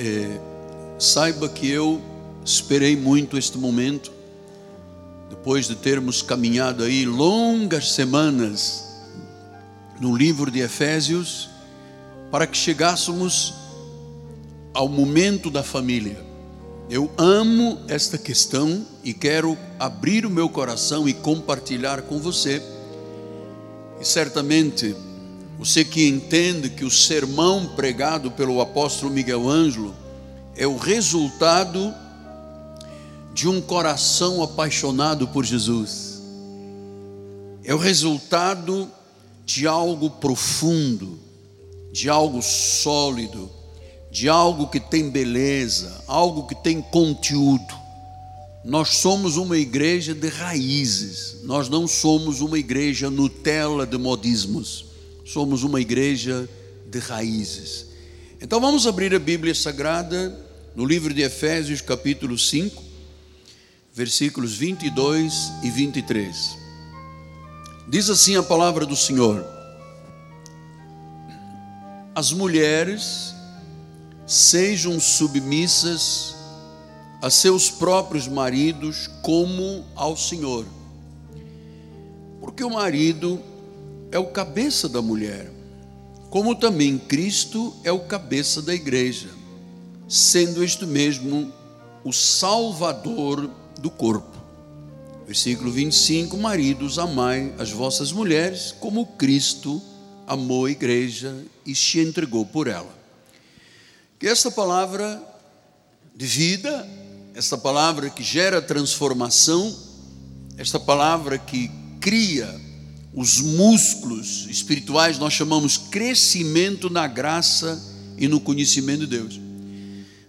É, saiba que eu esperei muito este momento, depois de termos caminhado aí longas semanas no livro de Efésios, para que chegássemos ao momento da família. Eu amo esta questão e quero abrir o meu coração e compartilhar com você. E certamente você que entende que o sermão pregado pelo apóstolo Miguel Ângelo é o resultado de um coração apaixonado por Jesus. É o resultado de algo profundo, de algo sólido, de algo que tem beleza, algo que tem conteúdo. Nós somos uma igreja de raízes, nós não somos uma igreja Nutella de modismos somos uma igreja de raízes. Então vamos abrir a Bíblia Sagrada no livro de Efésios, capítulo 5, versículos 22 e 23. Diz assim a palavra do Senhor: As mulheres sejam submissas a seus próprios maridos como ao Senhor. Porque o marido é o cabeça da mulher, como também Cristo é o cabeça da igreja, sendo este mesmo o Salvador do corpo. Versículo 25: Maridos, amai as vossas mulheres, como Cristo amou a igreja e se entregou por ela. Que esta palavra de vida, esta palavra que gera transformação, esta palavra que cria os músculos espirituais nós chamamos crescimento na graça e no conhecimento de Deus.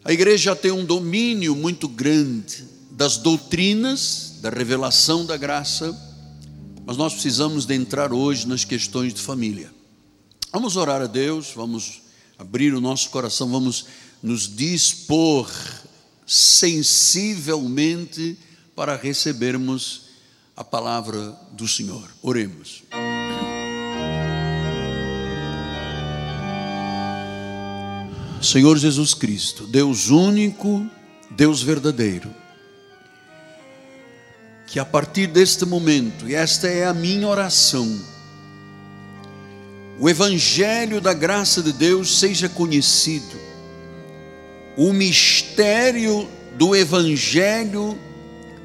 A igreja tem um domínio muito grande das doutrinas, da revelação da graça, mas nós precisamos de entrar hoje nas questões de família. Vamos orar a Deus, vamos abrir o nosso coração, vamos nos dispor sensivelmente para recebermos a palavra do Senhor. Oremos. Senhor Jesus Cristo, Deus único, Deus verdadeiro, que a partir deste momento, e esta é a minha oração, o Evangelho da graça de Deus seja conhecido, o mistério do Evangelho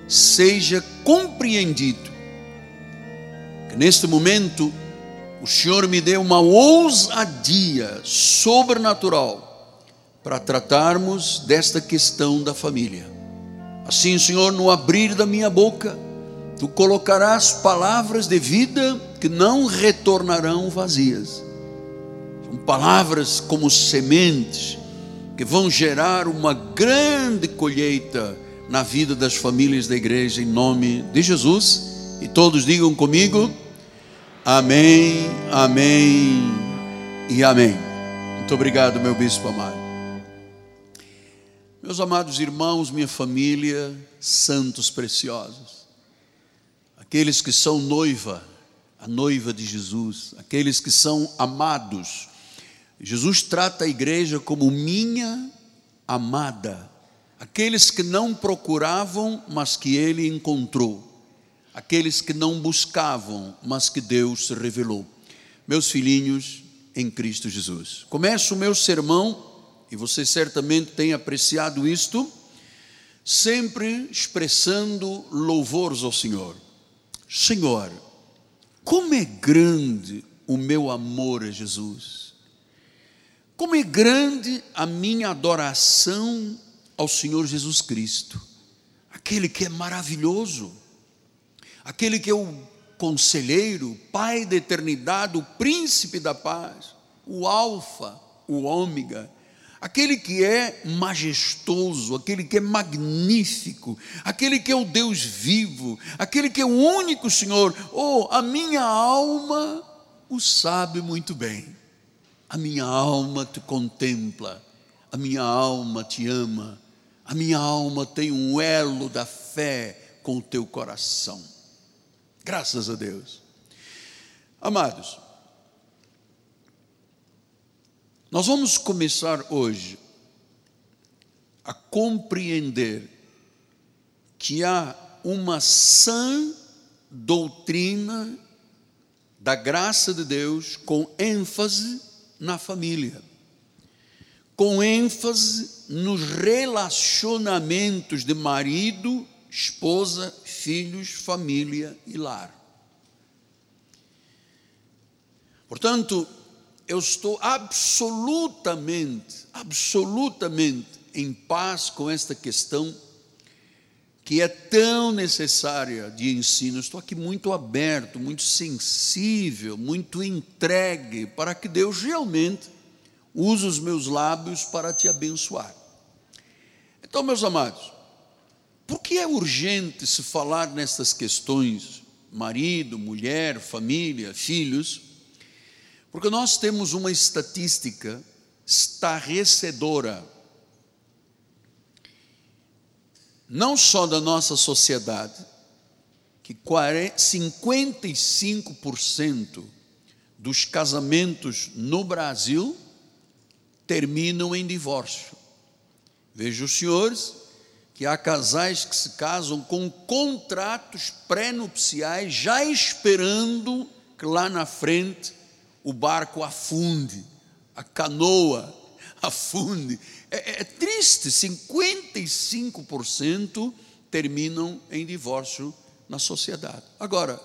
seja compreendido. Que neste momento o Senhor me dê uma ousadia sobrenatural para tratarmos desta questão da família. Assim, Senhor, no abrir da minha boca, tu colocarás palavras de vida que não retornarão vazias. São palavras como sementes que vão gerar uma grande colheita na vida das famílias da igreja, em nome de Jesus. E todos digam comigo: Amém, Amém e Amém. Muito obrigado, meu bispo amado. Meus amados irmãos, minha família, santos preciosos, aqueles que são noiva, a noiva de Jesus, aqueles que são amados. Jesus trata a igreja como minha amada aqueles que não procuravam, mas que ele encontrou, aqueles que não buscavam, mas que Deus revelou. Meus filhinhos em Cristo Jesus. Começo o meu sermão, e você certamente tem apreciado isto, sempre expressando louvores ao Senhor. Senhor, como é grande o meu amor a Jesus. Como é grande a minha adoração ao Senhor Jesus Cristo, aquele que é maravilhoso, aquele que é o conselheiro, Pai da eternidade, o príncipe da paz, o Alfa, o Ômega, aquele que é majestoso, aquele que é magnífico, aquele que é o Deus vivo, aquele que é o único Senhor. Oh, a minha alma o sabe muito bem. A minha alma te contempla, a minha alma te ama, a minha alma tem um elo da fé com o teu coração. Graças a Deus. Amados, nós vamos começar hoje a compreender que há uma sã doutrina da graça de Deus com ênfase na família, com ênfase nos relacionamentos de marido, esposa, filhos, família e lar. Portanto, eu estou absolutamente, absolutamente em paz com esta questão que é tão necessária de ensino. Estou aqui muito aberto, muito sensível, muito entregue para que Deus realmente use os meus lábios para te abençoar. Então, meus amados, por que é urgente se falar nessas questões, marido, mulher, família, filhos? Porque nós temos uma estatística estarrecedora não só da nossa sociedade, que 55% dos casamentos no Brasil terminam em divórcio. Veja os senhores que há casais que se casam com contratos pré-nupciais, já esperando que lá na frente o barco afunde, a canoa afunde, é, é triste, 55% terminam em divórcio na sociedade. Agora,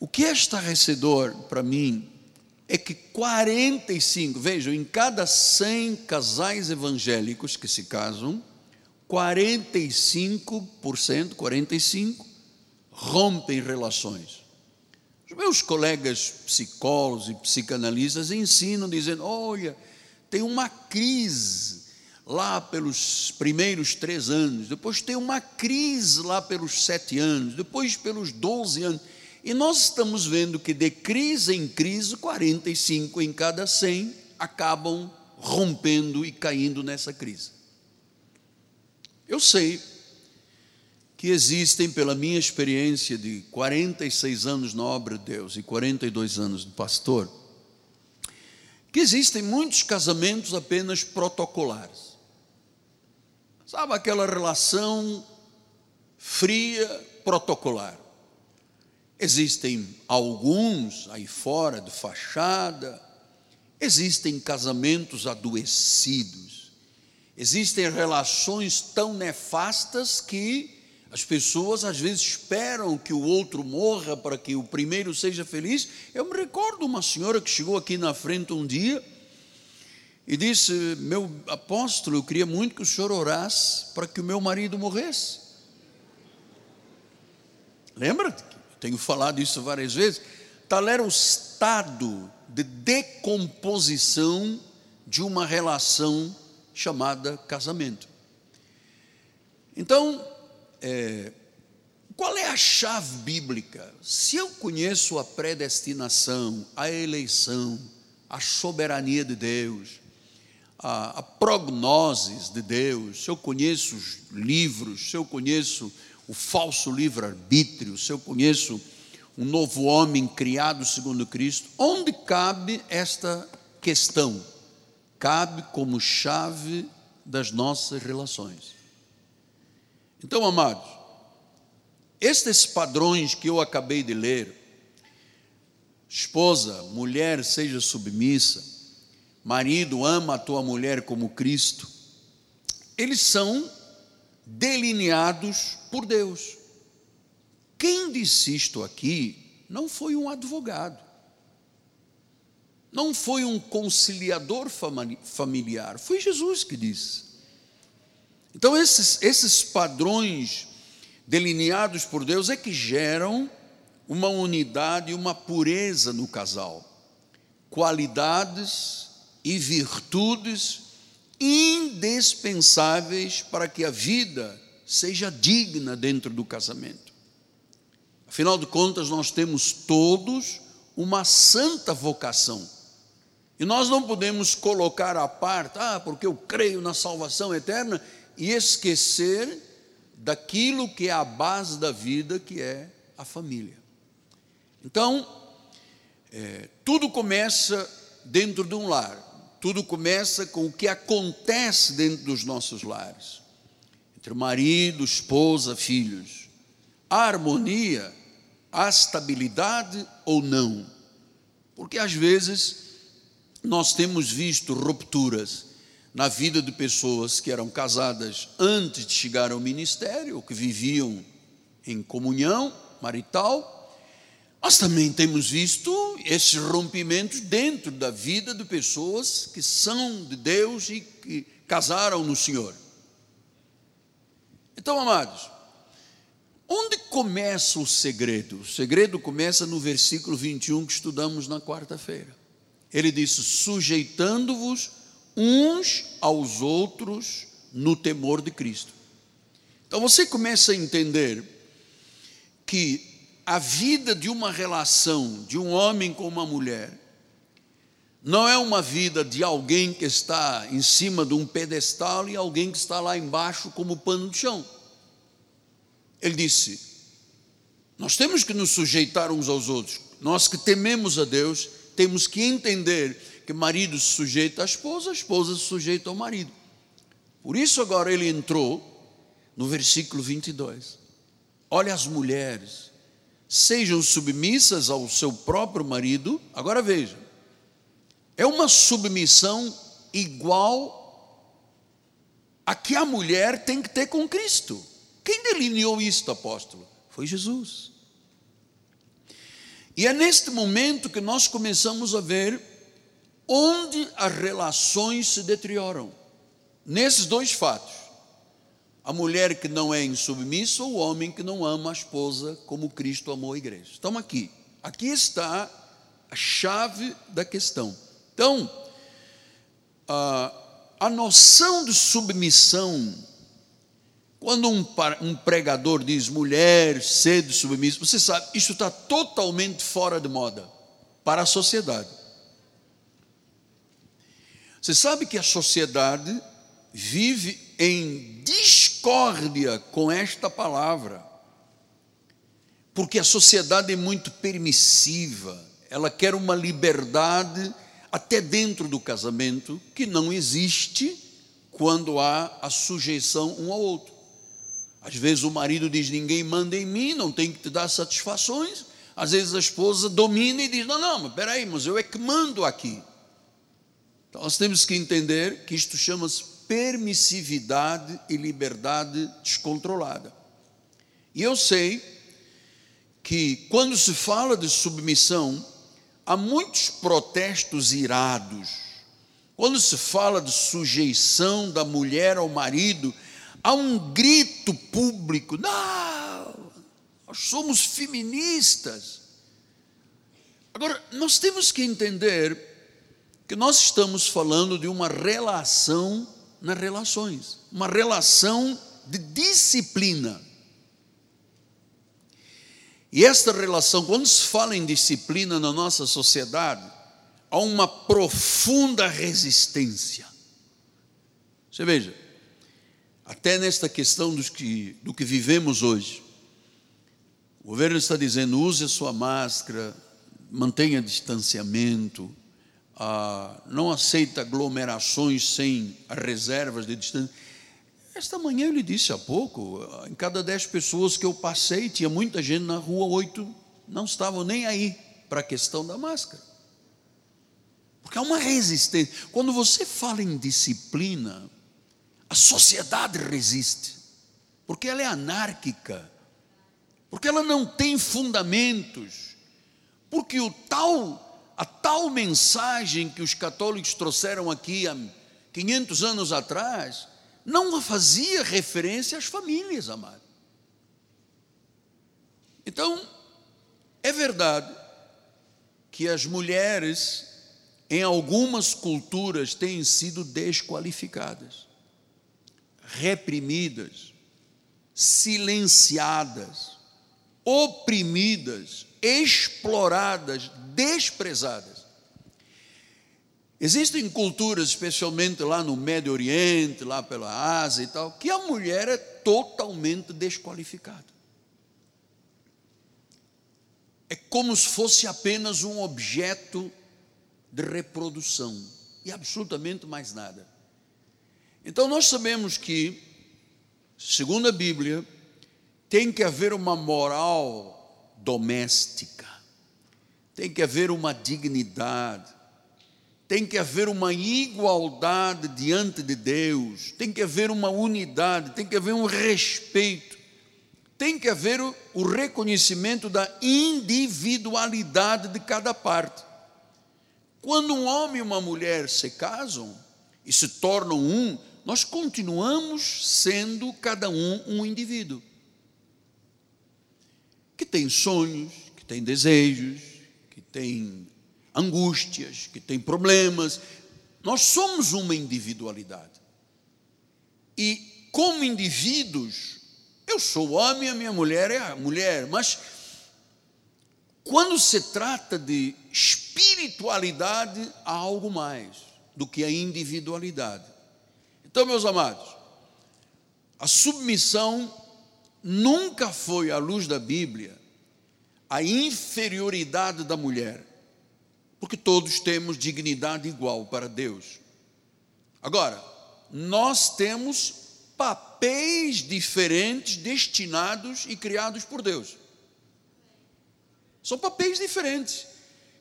o que é estarrecedor para mim é que 45, vejam, em cada 100 casais evangélicos que se casam, 45%, 45 rompem relações. Os meus colegas psicólogos e psicanalistas ensinam dizendo: "Olha, tem uma crise lá pelos primeiros três anos, depois tem uma crise lá pelos sete anos, depois pelos doze anos. E nós estamos vendo que de crise em crise, 45 em cada 100 acabam rompendo e caindo nessa crise. Eu sei que existem, pela minha experiência de 46 anos na obra de Deus e 42 anos de pastor, que existem muitos casamentos apenas protocolares. Sabe aquela relação fria, protocolar. Existem alguns aí fora de fachada, existem casamentos adoecidos, existem relações tão nefastas que as pessoas às vezes esperam que o outro morra para que o primeiro seja feliz. Eu me recordo uma senhora que chegou aqui na frente um dia e disse: Meu apóstolo, eu queria muito que o senhor orasse para que o meu marido morresse. Lembra? Tenho falado isso várias vezes. Tal era o estado de decomposição de uma relação chamada casamento. Então, é, qual é a chave bíblica? Se eu conheço a predestinação, a eleição, a soberania de Deus, a, a prognoses de Deus, se eu conheço os livros, se eu conheço o falso livre-arbítrio, se eu conheço um novo homem criado segundo Cristo, onde cabe esta questão? Cabe como chave das nossas relações. Então, amados, estes padrões que eu acabei de ler, esposa, mulher, seja submissa, marido, ama a tua mulher como Cristo, eles são delineados por Deus. Quem disse isto aqui não foi um advogado, não foi um conciliador familiar, foi Jesus que disse. Então, esses, esses padrões delineados por Deus é que geram uma unidade e uma pureza no casal, qualidades e virtudes indispensáveis para que a vida seja digna dentro do casamento. Afinal de contas, nós temos todos uma santa vocação. E nós não podemos colocar à parte, ah, porque eu creio na salvação eterna, e esquecer daquilo que é a base da vida, que é a família. Então, é, tudo começa dentro de um lar, Tudo começa com o que acontece dentro dos nossos lares, entre marido, esposa, filhos. Há harmonia, há estabilidade ou não? Porque às vezes nós temos visto rupturas na vida de pessoas que eram casadas antes de chegar ao ministério, que viviam em comunhão marital, nós também temos visto esses rompimentos dentro da vida de pessoas que são de Deus e que casaram no Senhor. Então, amados, onde começa o segredo? O segredo começa no versículo 21 que estudamos na quarta-feira. Ele disse: sujeitando-vos uns aos outros no temor de Cristo. Então você começa a entender que a vida de uma relação de um homem com uma mulher não é uma vida de alguém que está em cima de um pedestal e alguém que está lá embaixo como pano de chão. Ele disse: Nós temos que nos sujeitar uns aos outros. Nós que tememos a Deus, temos que entender que marido se sujeita à esposa, a esposa se sujeita ao marido. Por isso, agora ele entrou no versículo 22. Olha as mulheres sejam submissas ao seu próprio marido. Agora veja, é uma submissão igual a que a mulher tem que ter com Cristo. Quem delineou isto, apóstolo? Foi Jesus. E é neste momento que nós começamos a ver onde as relações se deterioram. Nesses dois fatos a mulher que não é insubmissa ou o homem que não ama a esposa como Cristo amou a igreja. Estamos aqui. Aqui está a chave da questão. Então, a, a noção de submissão, quando um, um pregador diz mulher, sede submissa, você sabe, isso está totalmente fora de moda para a sociedade. Você sabe que a sociedade vive em discórdia com esta palavra, porque a sociedade é muito permissiva, ela quer uma liberdade até dentro do casamento que não existe quando há a sujeição um ao outro. Às vezes o marido diz: Ninguém manda em mim, não tem que te dar satisfações. Às vezes a esposa domina e diz: Não, não, mas peraí, mas eu é que mando aqui. Então nós temos que entender que isto chama-se permissividade e liberdade descontrolada. E eu sei que quando se fala de submissão, há muitos protestos irados. Quando se fala de sujeição da mulher ao marido, há um grito público: não, nós somos feministas. Agora, nós temos que entender que nós estamos falando de uma relação nas relações, uma relação de disciplina. E esta relação, quando se fala em disciplina na nossa sociedade, há uma profunda resistência. Você veja, até nesta questão dos que, do que vivemos hoje, o governo está dizendo: use a sua máscara, mantenha distanciamento, ah, não aceita aglomerações sem reservas de distância. Esta manhã eu lhe disse há pouco, em cada dez pessoas que eu passei, tinha muita gente na rua, oito não estavam nem aí para a questão da máscara. Porque há uma resistência. Quando você fala em disciplina, a sociedade resiste, porque ela é anárquica, porque ela não tem fundamentos, porque o tal a tal mensagem que os católicos trouxeram aqui há 500 anos atrás, não fazia referência às famílias, amado. Então, é verdade que as mulheres, em algumas culturas, têm sido desqualificadas, reprimidas, silenciadas, oprimidas, exploradas, desprezadas. Existem culturas, especialmente lá no Médio Oriente, lá pela Ásia e tal, que a mulher é totalmente desqualificada. É como se fosse apenas um objeto de reprodução. e absolutamente mais nada. Então nós sabemos que, segundo a Bíblia, tem que haver uma moral doméstica, tem que haver uma dignidade, tem que haver uma igualdade diante de Deus, tem que haver uma unidade, tem que haver um respeito, tem que haver o reconhecimento da individualidade de cada parte. Quando um homem e uma mulher se casam e se tornam um, nós continuamos sendo cada um um indivíduo que tem sonhos, que tem desejos, que tem angústias, que tem problemas. Nós somos uma individualidade. E como indivíduos, eu sou homem, a minha mulher é a mulher, mas quando se trata de espiritualidade, há algo mais do que a individualidade. Então, meus amados, a submissão nunca foi, à luz da Bíblia, a inferioridade da mulher, porque todos temos dignidade igual para Deus. Agora, nós temos papéis diferentes destinados e criados por Deus. São papéis diferentes.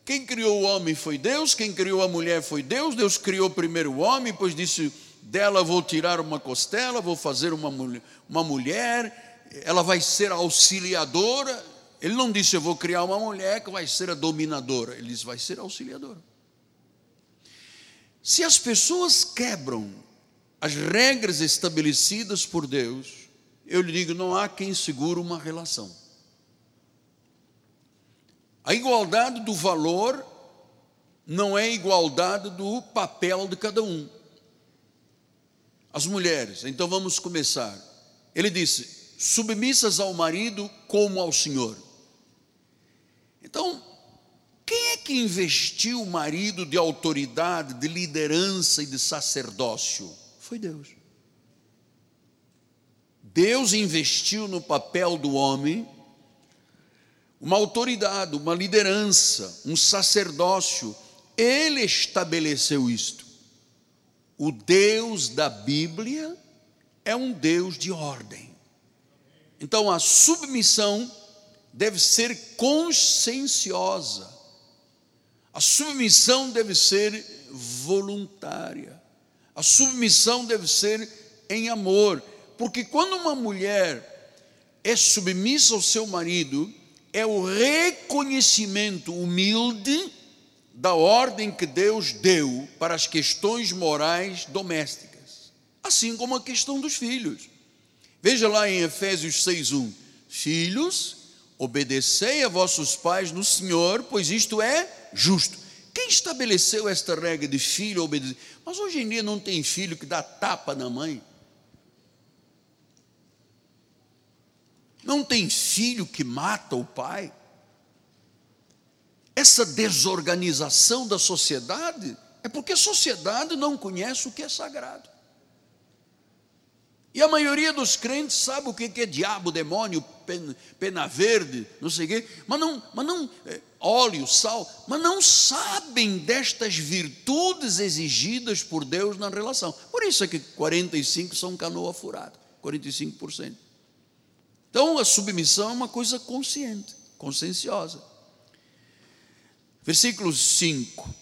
Quem criou o homem foi Deus, quem criou a mulher foi Deus. Deus criou primeiro o homem, depois disse: dela vou tirar uma costela, vou fazer uma, uma mulher, ela vai ser auxiliadora. Ele não disse, eu vou criar uma mulher que vai ser a dominadora. Ele disse, vai ser auxiliadora. Se as pessoas quebram as regras estabelecidas por Deus, eu lhe digo, não há quem segure uma relação. A igualdade do valor não é igualdade do papel de cada um as mulheres. Então vamos começar. Ele disse: submissas ao marido como ao Senhor. Então, quem é que investiu o marido de autoridade, de liderança e de sacerdócio? Foi Deus. Deus investiu no papel do homem uma autoridade, uma liderança, um sacerdócio. Ele estabeleceu isto. O Deus da Bíblia é um Deus de ordem. Então a submissão deve ser conscienciosa. A submissão deve ser voluntária. A submissão deve ser em amor, porque quando uma mulher é submissa ao seu marido, é o reconhecimento humilde da ordem que Deus deu para as questões morais domésticas, assim como a questão dos filhos. Veja lá em Efésios 6:1, filhos, obedecei a vossos pais no Senhor, pois isto é justo. Quem estabeleceu esta regra de filho obedecer? Mas hoje em dia não tem filho que dá tapa na mãe. Não tem filho que mata o pai essa desorganização da sociedade é porque a sociedade não conhece o que é sagrado. E a maioria dos crentes sabe o que é diabo, demônio, pena verde, não sei o quê, mas não, mas não, é, óleo, sal, mas não sabem destas virtudes exigidas por Deus na relação. Por isso é que 45 são canoa furada, 45%. Então a submissão é uma coisa consciente, conscienciosa. Versículo 5.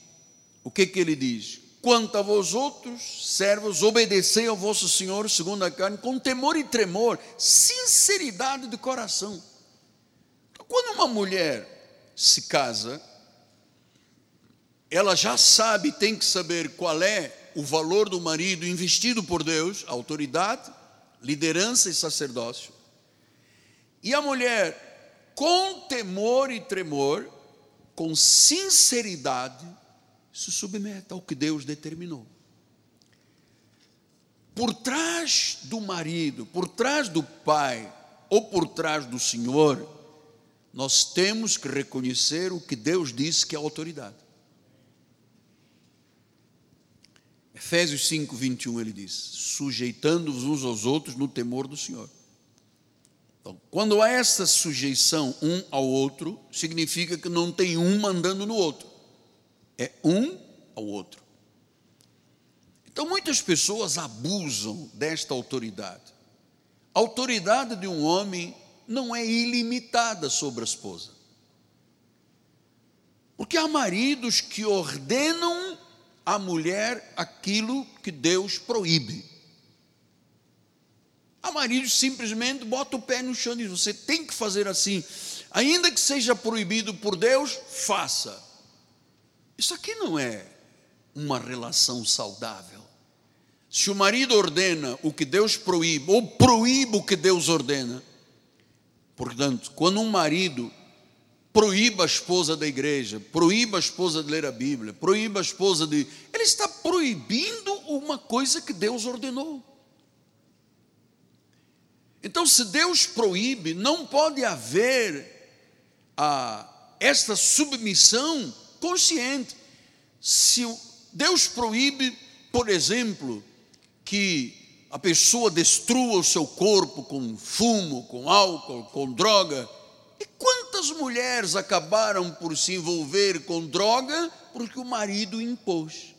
O que que ele diz? Quanto a vós outros, servos, obedecei ao vosso Senhor segundo a carne, com temor e tremor, sinceridade de coração. Quando uma mulher se casa, ela já sabe, tem que saber qual é o valor do marido investido por Deus, autoridade, liderança e sacerdócio. E a mulher, com temor e tremor, com sinceridade, se submeta ao que Deus determinou. Por trás do marido, por trás do pai ou por trás do Senhor, nós temos que reconhecer o que Deus disse que é autoridade. Efésios 5, 21, ele diz: sujeitando-vos uns aos outros no temor do Senhor. Então, quando há essa sujeição um ao outro, significa que não tem um mandando no outro, é um ao outro. Então, muitas pessoas abusam desta autoridade. A autoridade de um homem não é ilimitada sobre a esposa. Porque há maridos que ordenam à mulher aquilo que Deus proíbe. Há maridos simplesmente bota o pé no chão e diz: você tem que fazer assim, ainda que seja proibido por Deus, faça. Isso aqui não é uma relação saudável. Se o marido ordena o que Deus proíbe, ou proíbe o que Deus ordena, portanto, quando um marido proíba a esposa da igreja, proíba a esposa de ler a Bíblia, proíba a esposa de. Ele está proibindo uma coisa que Deus ordenou. Então, se Deus proíbe, não pode haver a, esta submissão consciente. Se Deus proíbe, por exemplo, que a pessoa destrua o seu corpo com fumo, com álcool, com droga, e quantas mulheres acabaram por se envolver com droga porque o marido impôs?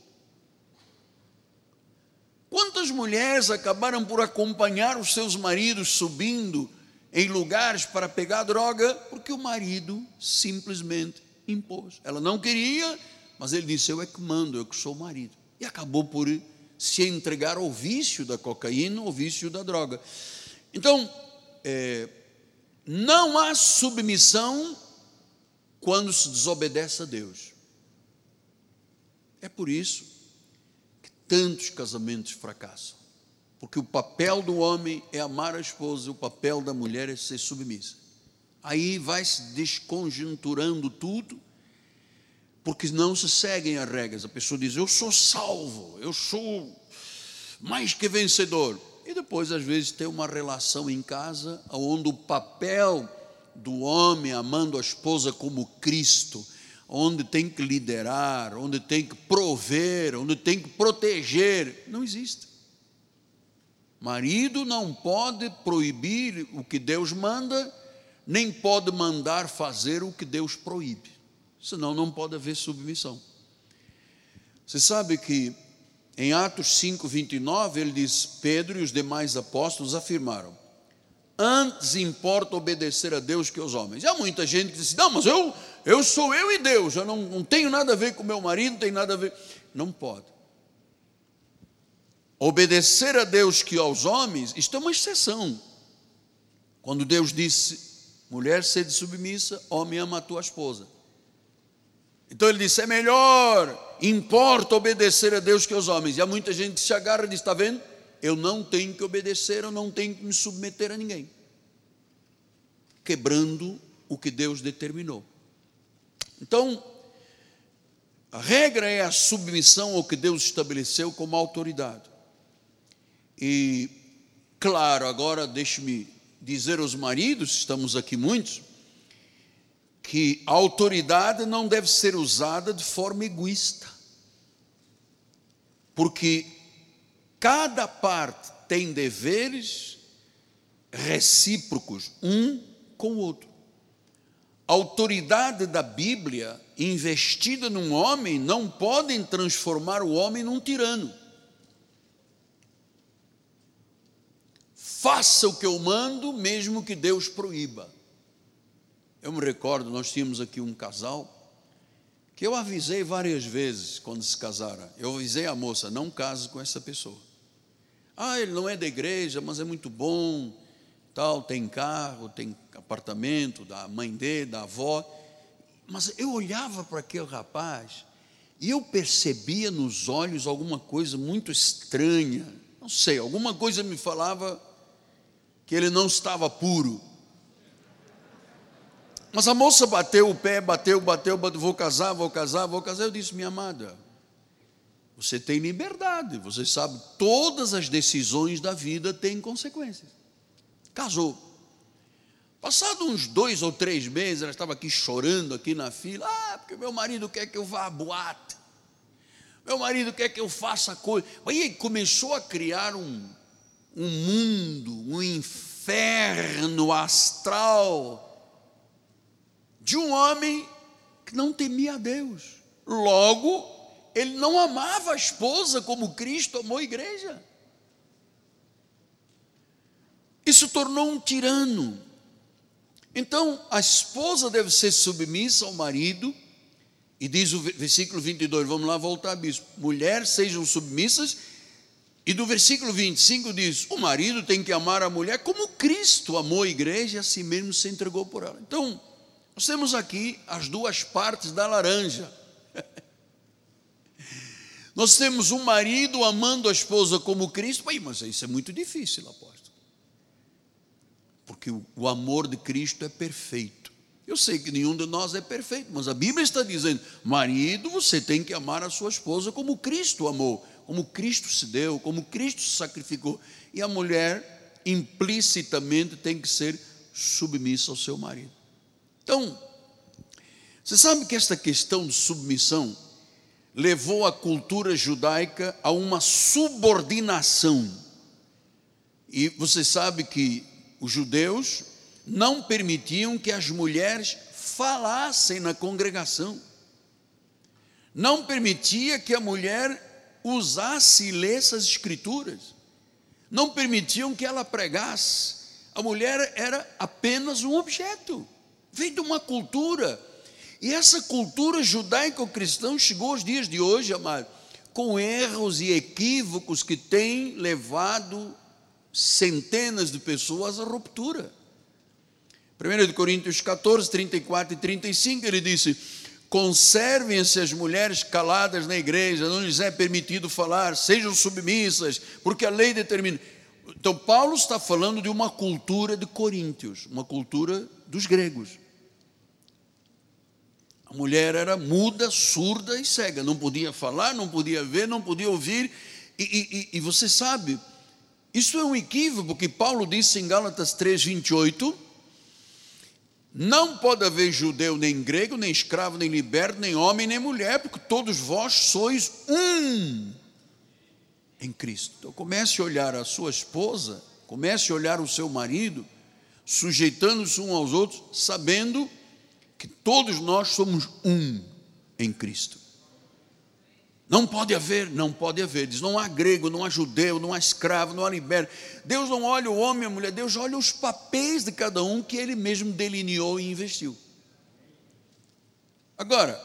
Quantas mulheres acabaram por acompanhar os seus maridos subindo em lugares para pegar droga porque o marido simplesmente impôs? Ela não queria, mas ele disse: Eu é que mando, eu que sou o marido. E acabou por se entregar ao vício da cocaína, ao vício da droga. Então, é, não há submissão quando se desobedece a Deus. É por isso que tantos casamentos fracassam. Porque o papel do homem é amar a esposa, o papel da mulher é ser submissa. Aí vai se desconjunturando tudo, porque não se seguem as regras. A pessoa diz: Eu sou salvo, eu sou mais que vencedor. E depois, às vezes, tem uma relação em casa onde o papel do homem amando a esposa como Cristo, onde tem que liderar, onde tem que prover, onde tem que proteger, não existe. Marido não pode proibir o que Deus manda, nem pode mandar fazer o que Deus proíbe, senão não pode haver submissão. Você sabe que em Atos 5, 29, ele diz: Pedro e os demais apóstolos afirmaram: Antes importa obedecer a Deus que aos homens. E há muita gente que diz: Não, mas eu, eu sou eu e Deus, eu não, não tenho nada a ver com meu marido, não tem nada a ver. Não pode. Obedecer a Deus que aos homens, isto é uma exceção. Quando Deus disse: Mulher, sede submissa, homem, ama a tua esposa. Então ele disse: É melhor importa obedecer a Deus que aos homens. E há muita gente que se agarra e diz: está vendo? Eu não tenho que obedecer, eu não tenho que me submeter a ninguém. Quebrando o que Deus determinou. Então, a regra é a submissão ao que Deus estabeleceu como autoridade. E, claro, agora deixe-me dizer aos maridos, estamos aqui muitos, que a autoridade não deve ser usada de forma egoísta, porque cada parte tem deveres recíprocos, um com o outro. A autoridade da Bíblia investida num homem não podem transformar o homem num tirano. Faça o que eu mando, mesmo que Deus proíba. Eu me recordo, nós tínhamos aqui um casal que eu avisei várias vezes quando se casaram. Eu avisei a moça: não case com essa pessoa. Ah, ele não é da igreja, mas é muito bom, tal, tem carro, tem apartamento da mãe dele, da avó. Mas eu olhava para aquele rapaz e eu percebia nos olhos alguma coisa muito estranha. Não sei, alguma coisa me falava que ele não estava puro. Mas a moça bateu o pé, bateu, bateu, bateu, vou casar, vou casar, vou casar. Eu disse, minha amada, você tem liberdade, você sabe, todas as decisões da vida têm consequências. Casou. Passado uns dois ou três meses, ela estava aqui chorando, aqui na fila, ah, porque meu marido quer que eu vá à boate, meu marido quer que eu faça coisa. Aí começou a criar um, um mundo, um inferno astral de um homem que não temia a Deus. Logo, ele não amava a esposa como Cristo amou a igreja. Isso tornou um tirano. Então, a esposa deve ser submissa ao marido, e diz o versículo 22, vamos lá voltar, bispo: mulheres sejam submissas, e do versículo 25 diz: o marido tem que amar a mulher como Cristo amou a igreja e assim mesmo se entregou por ela. Então, nós temos aqui as duas partes da laranja. Nós temos um marido amando a esposa como Cristo, mas isso é muito difícil, apóstolo. Porque o amor de Cristo é perfeito. Eu sei que nenhum de nós é perfeito, mas a Bíblia está dizendo: marido, você tem que amar a sua esposa como Cristo amou, como Cristo se deu, como Cristo se sacrificou. E a mulher, implicitamente, tem que ser submissa ao seu marido. Então, você sabe que esta questão de submissão levou a cultura judaica a uma subordinação. E você sabe que os judeus não permitiam que as mulheres falassem na congregação. Não permitia que a mulher usasse e lesse as escrituras. Não permitiam que ela pregasse. A mulher era apenas um objeto. Veio de uma cultura. E essa cultura judaico-cristã chegou aos dias de hoje, amado, com erros e equívocos que têm levado centenas de pessoas à ruptura. 1 Coríntios 14, 34 e 35, ele disse: Conservem-se as mulheres caladas na igreja, não lhes é permitido falar, sejam submissas, porque a lei determina. Então, Paulo está falando de uma cultura de Coríntios, uma cultura dos gregos. A mulher era muda, surda e cega, não podia falar, não podia ver, não podia ouvir, e, e, e você sabe, isso é um equívoco, porque Paulo disse em Gálatas 3, 28 não pode haver judeu, nem grego, nem escravo, nem liberto, nem homem, nem mulher, porque todos vós sois um em Cristo. Então comece a olhar a sua esposa, comece a olhar o seu marido, sujeitando-se uns aos outros, sabendo que todos nós somos um em Cristo. Não pode haver, não pode haver. Diz, não há grego, não há judeu, não há escravo, não há liberto. Deus não olha o homem e a mulher, Deus olha os papéis de cada um que ele mesmo delineou e investiu. Agora,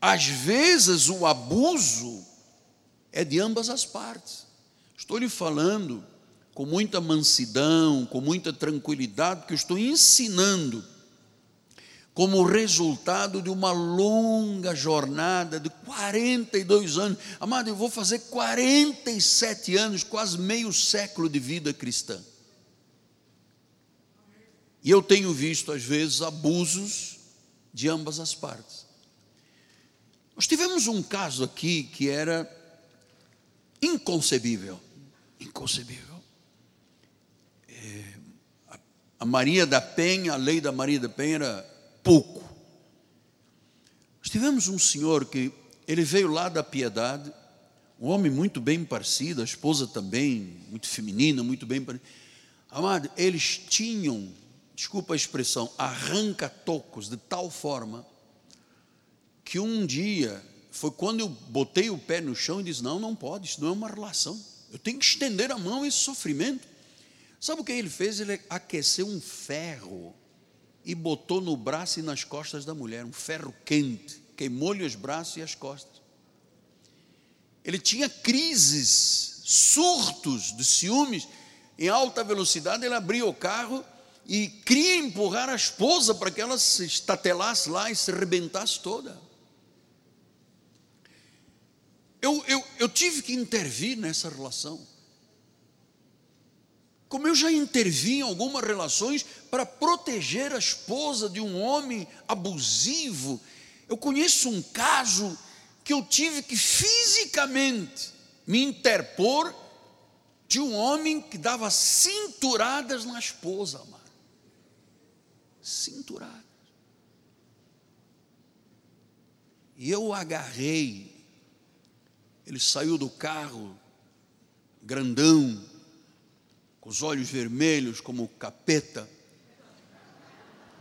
às vezes o abuso é de ambas as partes. Estou lhe falando com muita mansidão, com muita tranquilidade, que eu estou ensinando como resultado de uma longa jornada de 42 anos. Amado, eu vou fazer 47 anos, quase meio século de vida cristã. E eu tenho visto, às vezes, abusos de ambas as partes. Nós tivemos um caso aqui que era inconcebível. Inconcebível. É, a Maria da Penha, a lei da Maria da Penha era pouco. Nós tivemos um senhor que ele veio lá da piedade, um homem muito bem parecido, a esposa também, muito feminina, muito bem parecida. Amado, eles tinham, desculpa a expressão, arranca-tocos de tal forma que um dia foi quando eu botei o pé no chão e disse: Não, não pode, isso não é uma relação. Eu tenho que estender a mão a esse sofrimento. Sabe o que ele fez? Ele aqueceu um ferro e botou no braço e nas costas da mulher, um ferro quente, queimou-lhe os braços e as costas. Ele tinha crises, surtos de ciúmes, em alta velocidade, ele abria o carro e queria empurrar a esposa para que ela se estatelasse lá e se rebentasse toda. Eu, eu, eu tive que intervir nessa relação como eu já intervi em algumas relações para proteger a esposa de um homem abusivo. Eu conheço um caso que eu tive que fisicamente me interpor de um homem que dava cinturadas na esposa, amado. Cinturadas. E eu agarrei. Ele saiu do carro, grandão, com os olhos vermelhos como capeta.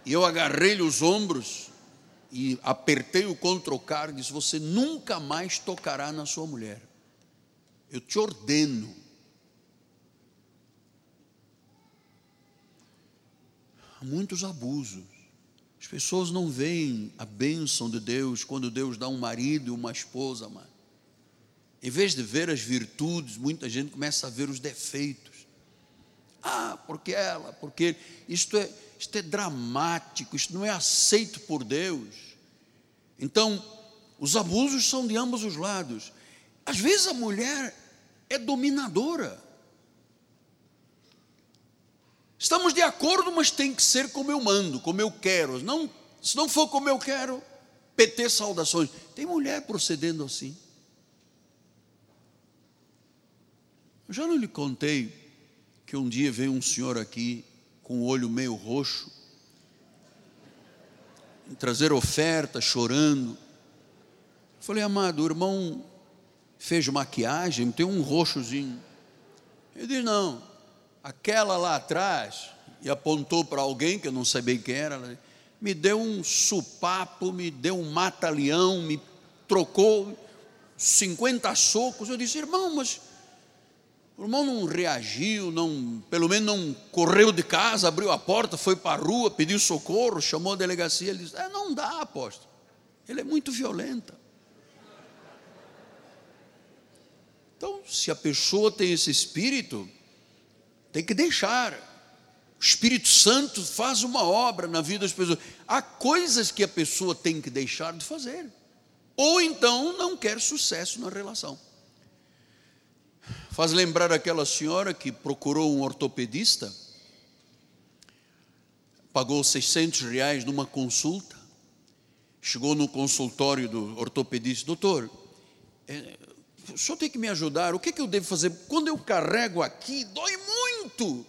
E eu agarrei-lhe os ombros e apertei o controcar e disse: Você nunca mais tocará na sua mulher. Eu te ordeno. Há muitos abusos. As pessoas não veem a bênção de Deus quando Deus dá um marido e uma esposa, mano. Em vez de ver as virtudes, muita gente começa a ver os defeitos. Ah, porque ela, porque isto é, isto é dramático, isto não é aceito por Deus. Então, os abusos são de ambos os lados. Às vezes a mulher é dominadora. Estamos de acordo, mas tem que ser como eu mando, como eu quero. Não, se não for como eu quero, PT saudações. Tem mulher procedendo assim. Eu já não lhe contei que um dia veio um senhor aqui com o olho meio roxo, trazer oferta, chorando. Eu falei, amado, o irmão fez maquiagem, tem um roxozinho. Ele disse, não, aquela lá atrás, e apontou para alguém que eu não sabia quem era, me deu um supapo, me deu um mata-leão, me trocou 50 socos. Eu disse, irmão, mas o irmão não reagiu, não, pelo menos não correu de casa, abriu a porta, foi para a rua, pediu socorro, chamou a delegacia. Ele disse: é, Não dá, apóstolo. Ele é muito violenta. Então, se a pessoa tem esse espírito, tem que deixar. O Espírito Santo faz uma obra na vida das pessoas. Há coisas que a pessoa tem que deixar de fazer. Ou então não quer sucesso na relação. Faz lembrar aquela senhora que procurou um ortopedista, pagou 600 reais numa consulta, chegou no consultório do ortopedista, doutor, é, o senhor tem que me ajudar, o que, é que eu devo fazer? Quando eu carrego aqui, dói muito,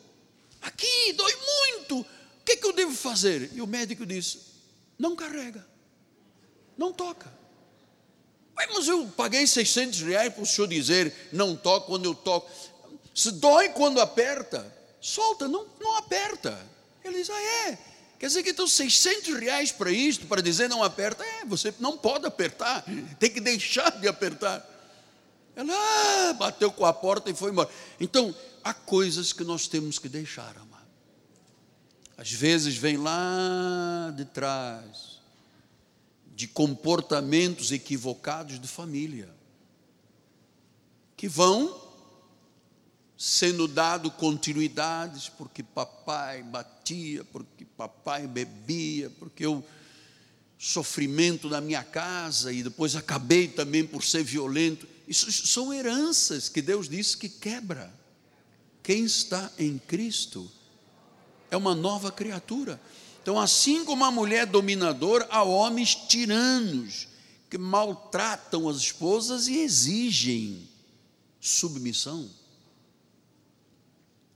aqui, dói muito, o que, é que eu devo fazer? E o médico disse, não carrega, não toca. Mas eu paguei 600 reais para o senhor dizer, não toco quando eu toco. Se dói quando aperta, solta, não, não aperta. Ele diz, ah é, quer dizer que então 600 reais para isto, para dizer não aperta, é, você não pode apertar, tem que deixar de apertar. Ela ah, bateu com a porta e foi embora. Então, há coisas que nós temos que deixar, amado. Às vezes vem lá de trás, de comportamentos equivocados de família, que vão sendo dado continuidades porque papai batia, porque papai bebia, porque o sofrimento na minha casa e depois acabei também por ser violento. Isso são heranças que Deus disse que quebra. Quem está em Cristo é uma nova criatura. Então, assim como a mulher dominadora, há homens tiranos que maltratam as esposas e exigem submissão.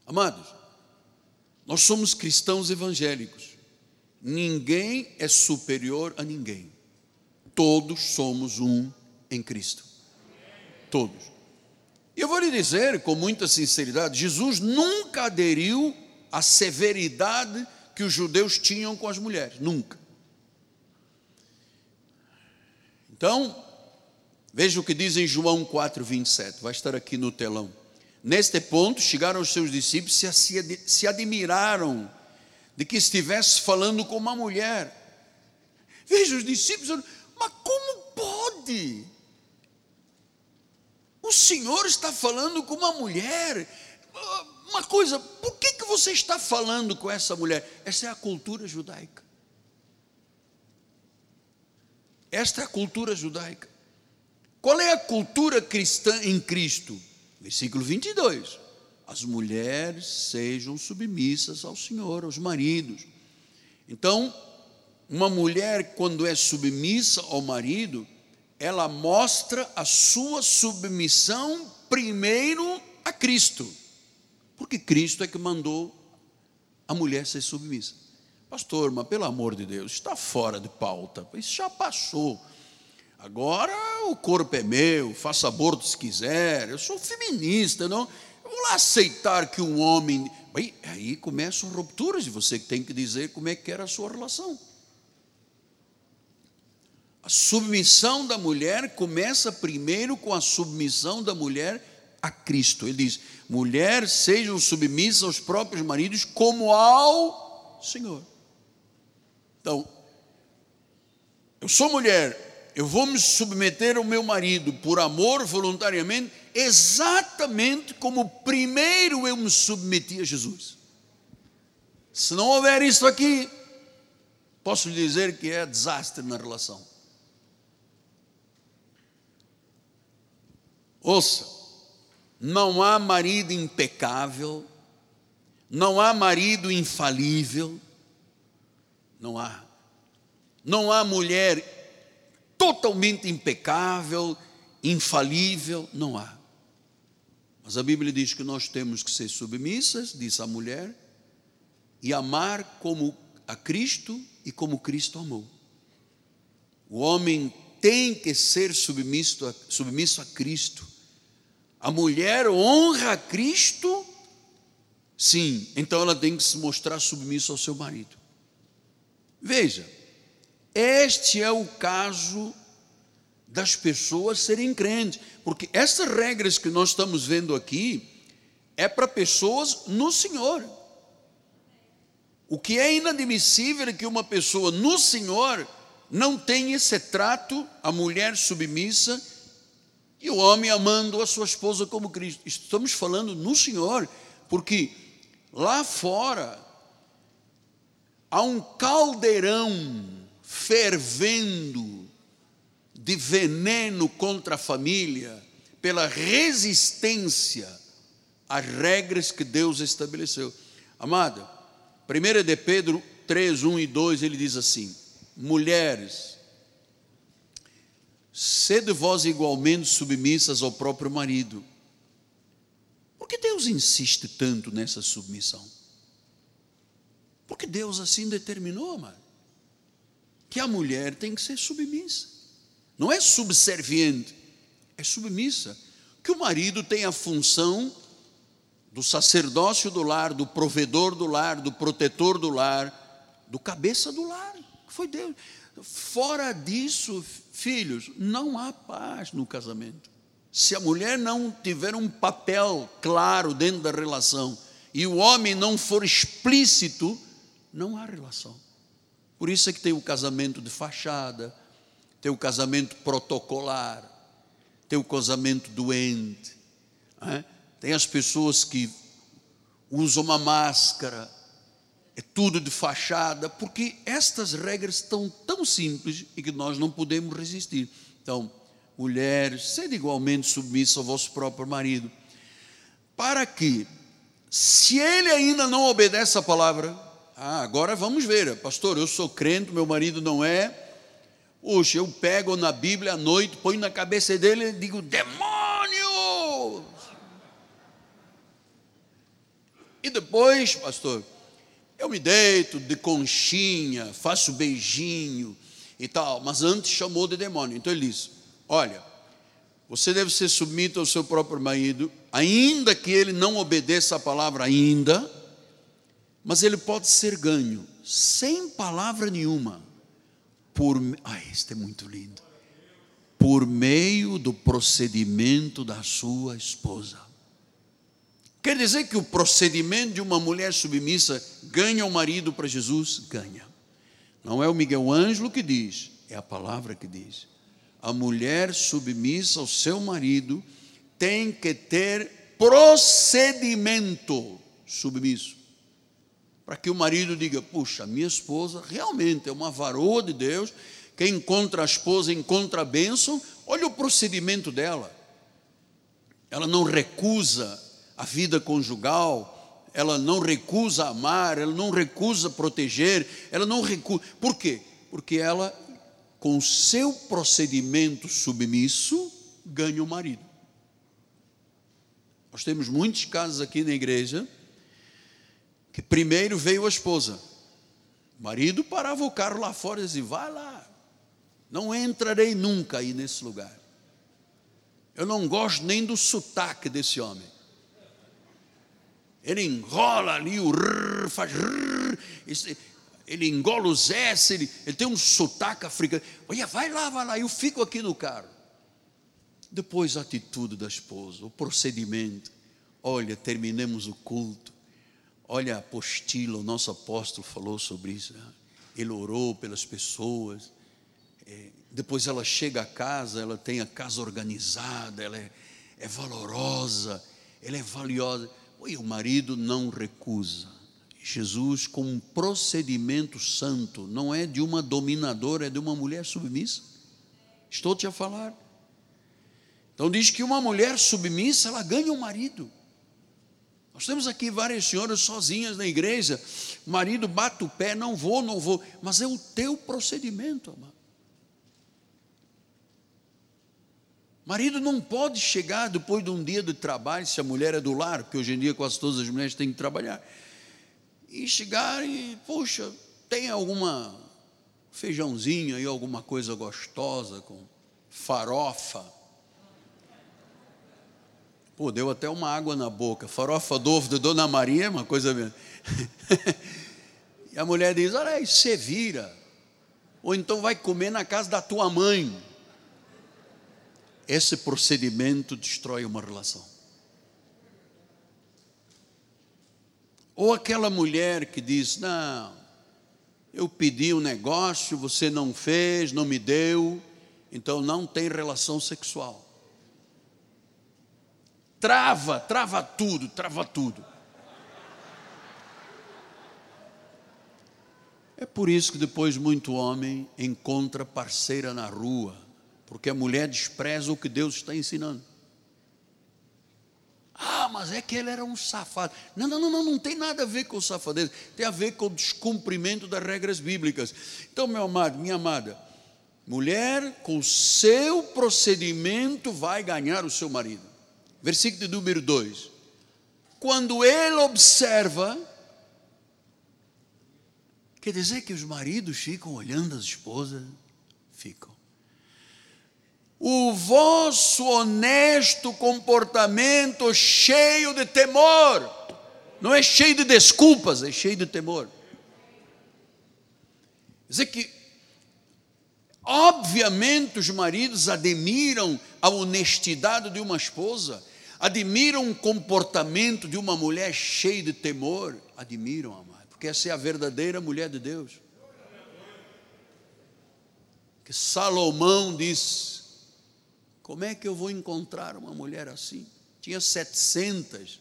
Amados, nós somos cristãos evangélicos. Ninguém é superior a ninguém. Todos somos um em Cristo. Todos. E eu vou lhe dizer com muita sinceridade: Jesus nunca aderiu à severidade que os judeus tinham com as mulheres, nunca. Então, veja o que diz em João 4, 27, vai estar aqui no telão. Neste ponto, chegaram os seus discípulos e se, admiraram de que estivesse falando com uma mulher. Veja os discípulos, mas como pode? O Senhor está falando com uma mulher uma coisa, por que, que você está falando com essa mulher? Essa é a cultura judaica. Esta é a cultura judaica. Qual é a cultura cristã em Cristo? Versículo 22. As mulheres sejam submissas ao Senhor, aos maridos. Então, uma mulher, quando é submissa ao marido, ela mostra a sua submissão primeiro a Cristo. Porque Cristo é que mandou a mulher ser submissa. Pastor, mas pelo amor de Deus, está fora de pauta. Isso já passou. Agora o corpo é meu, faça aborto se quiser. Eu sou feminista, não? Eu vou lá aceitar que um homem. Aí, aí começam rupturas e você tem que dizer como é que era a sua relação. A submissão da mulher começa primeiro com a submissão da mulher a Cristo. Ele diz: mulher, sejam submissas aos próprios maridos como ao Senhor. Então, eu sou mulher, eu vou me submeter ao meu marido por amor voluntariamente, exatamente como primeiro eu me submeti a Jesus. Se não houver isso aqui, posso lhe dizer que é desastre na relação. Ouça, não há marido impecável, não há marido infalível, não há. Não há mulher totalmente impecável, infalível, não há. Mas a Bíblia diz que nós temos que ser submissas, diz a mulher, e amar como a Cristo e como Cristo amou. O homem tem que ser submisso a, submisso a Cristo. A mulher honra a Cristo, sim, então ela tem que se mostrar submissa ao seu marido. Veja, este é o caso das pessoas serem crentes, porque essas regras que nós estamos vendo aqui é para pessoas no Senhor. O que é inadmissível é que uma pessoa no Senhor não tenha esse trato, a mulher submissa e o homem amando a sua esposa como Cristo. Estamos falando no Senhor, porque lá fora há um caldeirão fervendo de veneno contra a família, pela resistência às regras que Deus estabeleceu. Amada, 1 de Pedro 3, 1 e 2, ele diz assim: Mulheres, sede vós igualmente submissas ao próprio marido. Por que Deus insiste tanto nessa submissão? Porque Deus assim determinou, amado, que a mulher tem que ser submissa. Não é subserviente, é submissa. Que o marido tem a função do sacerdócio do lar, do provedor do lar, do protetor do lar, do cabeça do lar. Foi Deus. Fora disso, filhos, não há paz no casamento. Se a mulher não tiver um papel claro dentro da relação e o homem não for explícito, não há relação. Por isso é que tem o casamento de fachada, tem o casamento protocolar, tem o casamento doente, é? tem as pessoas que usam uma máscara, é tudo de fachada, porque estas regras estão tão simples e que nós não podemos resistir. Então, mulheres, sede igualmente submissa ao vosso próprio marido, para que, se ele ainda não obedece a palavra, ah, agora vamos ver, pastor, eu sou crente, meu marido não é. Oxe, eu pego na Bíblia à noite, ponho na cabeça dele e digo: demônio! E depois, pastor, eu me deito de conchinha, faço beijinho e tal, mas antes chamou de demônio. Então ele disse: Olha, você deve ser submetido ao seu próprio marido, ainda que ele não obedeça a palavra ainda mas ele pode ser ganho sem palavra nenhuma por ai, este é muito lindo. Por meio do procedimento da sua esposa. Quer dizer que o procedimento de uma mulher submissa ganha o marido para Jesus? Ganha. Não é o Miguel Ângelo que diz, é a palavra que diz. A mulher submissa ao seu marido tem que ter procedimento submisso para que o marido diga: puxa, minha esposa realmente é uma varoa de Deus, quem encontra a esposa encontra a bênção, olha o procedimento dela. Ela não recusa a vida conjugal, ela não recusa amar, ela não recusa proteger, ela não recusa. Por quê? Porque ela, com seu procedimento submisso, ganha o marido. Nós temos muitos casos aqui na igreja que primeiro veio a esposa. O marido parava o carro lá fora e dizia: Vai lá, não entrarei nunca aí nesse lugar. Eu não gosto nem do sotaque desse homem. Ele enrola ali o rrr, faz rrr, ele engola os S, ele, ele tem um sotaque africano. Olha, vai lá, vai lá, eu fico aqui no carro. Depois a atitude da esposa, o procedimento. Olha, terminamos o culto. Olha a apostila, o nosso apóstolo falou sobre isso. Né? Ele orou pelas pessoas. É, depois ela chega a casa, ela tem a casa organizada, ela é, é valorosa, ela é valiosa. E o marido não recusa. Jesus, com um procedimento santo, não é de uma dominadora, é de uma mulher submissa. Estou te a falar. Então diz que uma mulher submissa, ela ganha um marido. Nós temos aqui várias senhoras sozinhas na igreja. O marido bate o pé, não vou, não vou. Mas é o teu procedimento, amado. Marido não pode chegar depois de um dia de trabalho, se a mulher é do lar, porque hoje em dia quase todas as mulheres têm que trabalhar, e chegar e, poxa, tem alguma feijãozinho aí, alguma coisa gostosa com farofa, Pô, deu até uma água na boca. Farofa dovo de Dona Maria, uma coisa mesmo. e a mulher diz: Olha aí, você vira. Ou então vai comer na casa da tua mãe. Esse procedimento destrói uma relação. Ou aquela mulher que diz: Não, eu pedi um negócio, você não fez, não me deu, então não tem relação sexual trava, trava tudo, trava tudo. É por isso que depois muito homem encontra parceira na rua, porque a mulher despreza o que Deus está ensinando. Ah, mas é que ele era um safado. Não, não, não, não, não tem nada a ver com safadeza, tem a ver com o descumprimento das regras bíblicas. Então, meu amado, minha amada, mulher com seu procedimento vai ganhar o seu marido versículo número 2. Quando ele observa, quer dizer que os maridos ficam olhando as esposas? Ficam. O vosso honesto comportamento cheio de temor, não é cheio de desculpas, é cheio de temor. Quer dizer que Obviamente, os maridos admiram a honestidade de uma esposa, admiram o comportamento de uma mulher cheia de temor, admiram, amado, porque essa é a verdadeira mulher de Deus. Que Salomão disse: Como é que eu vou encontrar uma mulher assim? Tinha 700.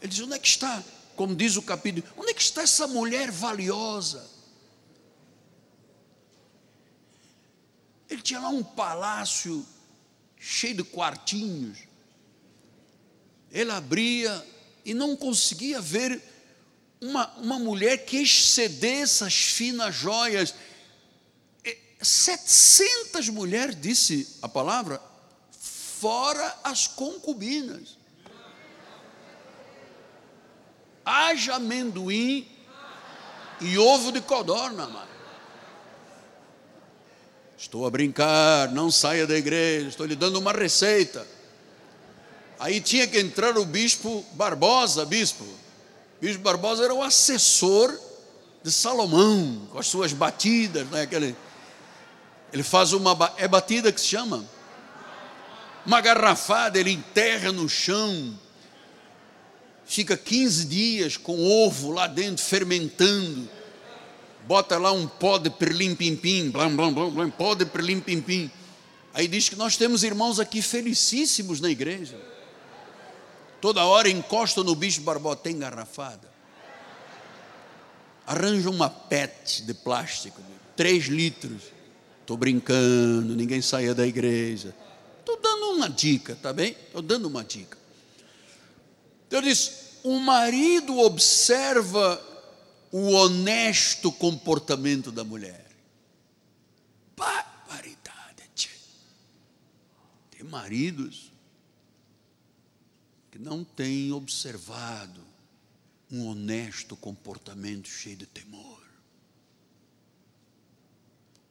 Ele diz: Onde é que está? Como diz o capítulo, onde é que está essa mulher valiosa? Ele tinha lá um palácio cheio de quartinhos. Ele abria e não conseguia ver uma, uma mulher que excedesse as finas joias. 700 mulheres, disse a palavra, fora as concubinas. Haja amendoim e ovo de codorna, mano. Estou a brincar, não saia da igreja, estou lhe dando uma receita. Aí tinha que entrar o bispo Barbosa, bispo. Bispo Barbosa era o assessor de Salomão, com as suas batidas, né? Aquele, ele faz uma, é batida que se chama? Uma garrafada, ele enterra no chão, fica 15 dias com ovo lá dentro fermentando bota lá um pó de perlim-pim-pim, blam, blam, blam, blam, pó de perlim-pim-pim. Aí diz que nós temos irmãos aqui felicíssimos na igreja. Toda hora encosta no bicho barbota engarrafada. Arranja uma pet de plástico, três litros. Estou brincando, ninguém saia da igreja. Estou dando uma dica, tá bem? Estou dando uma dica. Então disse: o marido observa o honesto comportamento da mulher. Barbaridade. Tem maridos que não têm observado um honesto comportamento cheio de temor.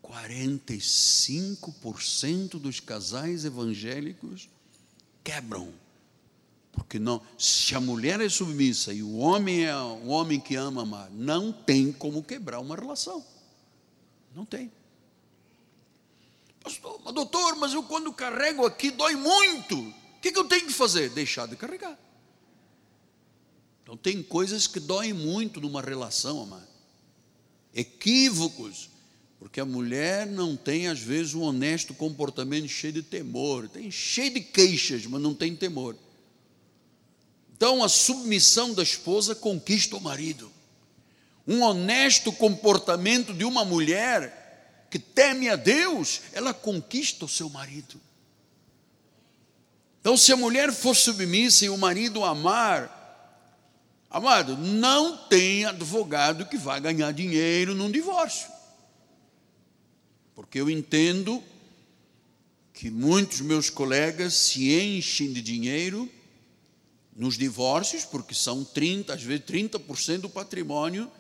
45% dos casais evangélicos quebram Porque não, se a mulher é submissa e o homem é um homem que ama amar, não tem como quebrar uma relação. Não tem. Pastor, mas doutor, mas eu quando carrego aqui dói muito. O que, que eu tenho que fazer? Deixar de carregar. Então tem coisas que doem muito numa relação, amado. Equívocos. Porque a mulher não tem, às vezes, um honesto comportamento cheio de temor. Tem cheio de queixas, mas não tem temor. Então, a submissão da esposa conquista o marido. Um honesto comportamento de uma mulher que teme a Deus, ela conquista o seu marido. Então, se a mulher for submissa e o marido amar, amado, não tem advogado que vai ganhar dinheiro num divórcio. Porque eu entendo que muitos meus colegas se enchem de dinheiro nos divórcios, porque são 30, às vezes 30% do patrimônio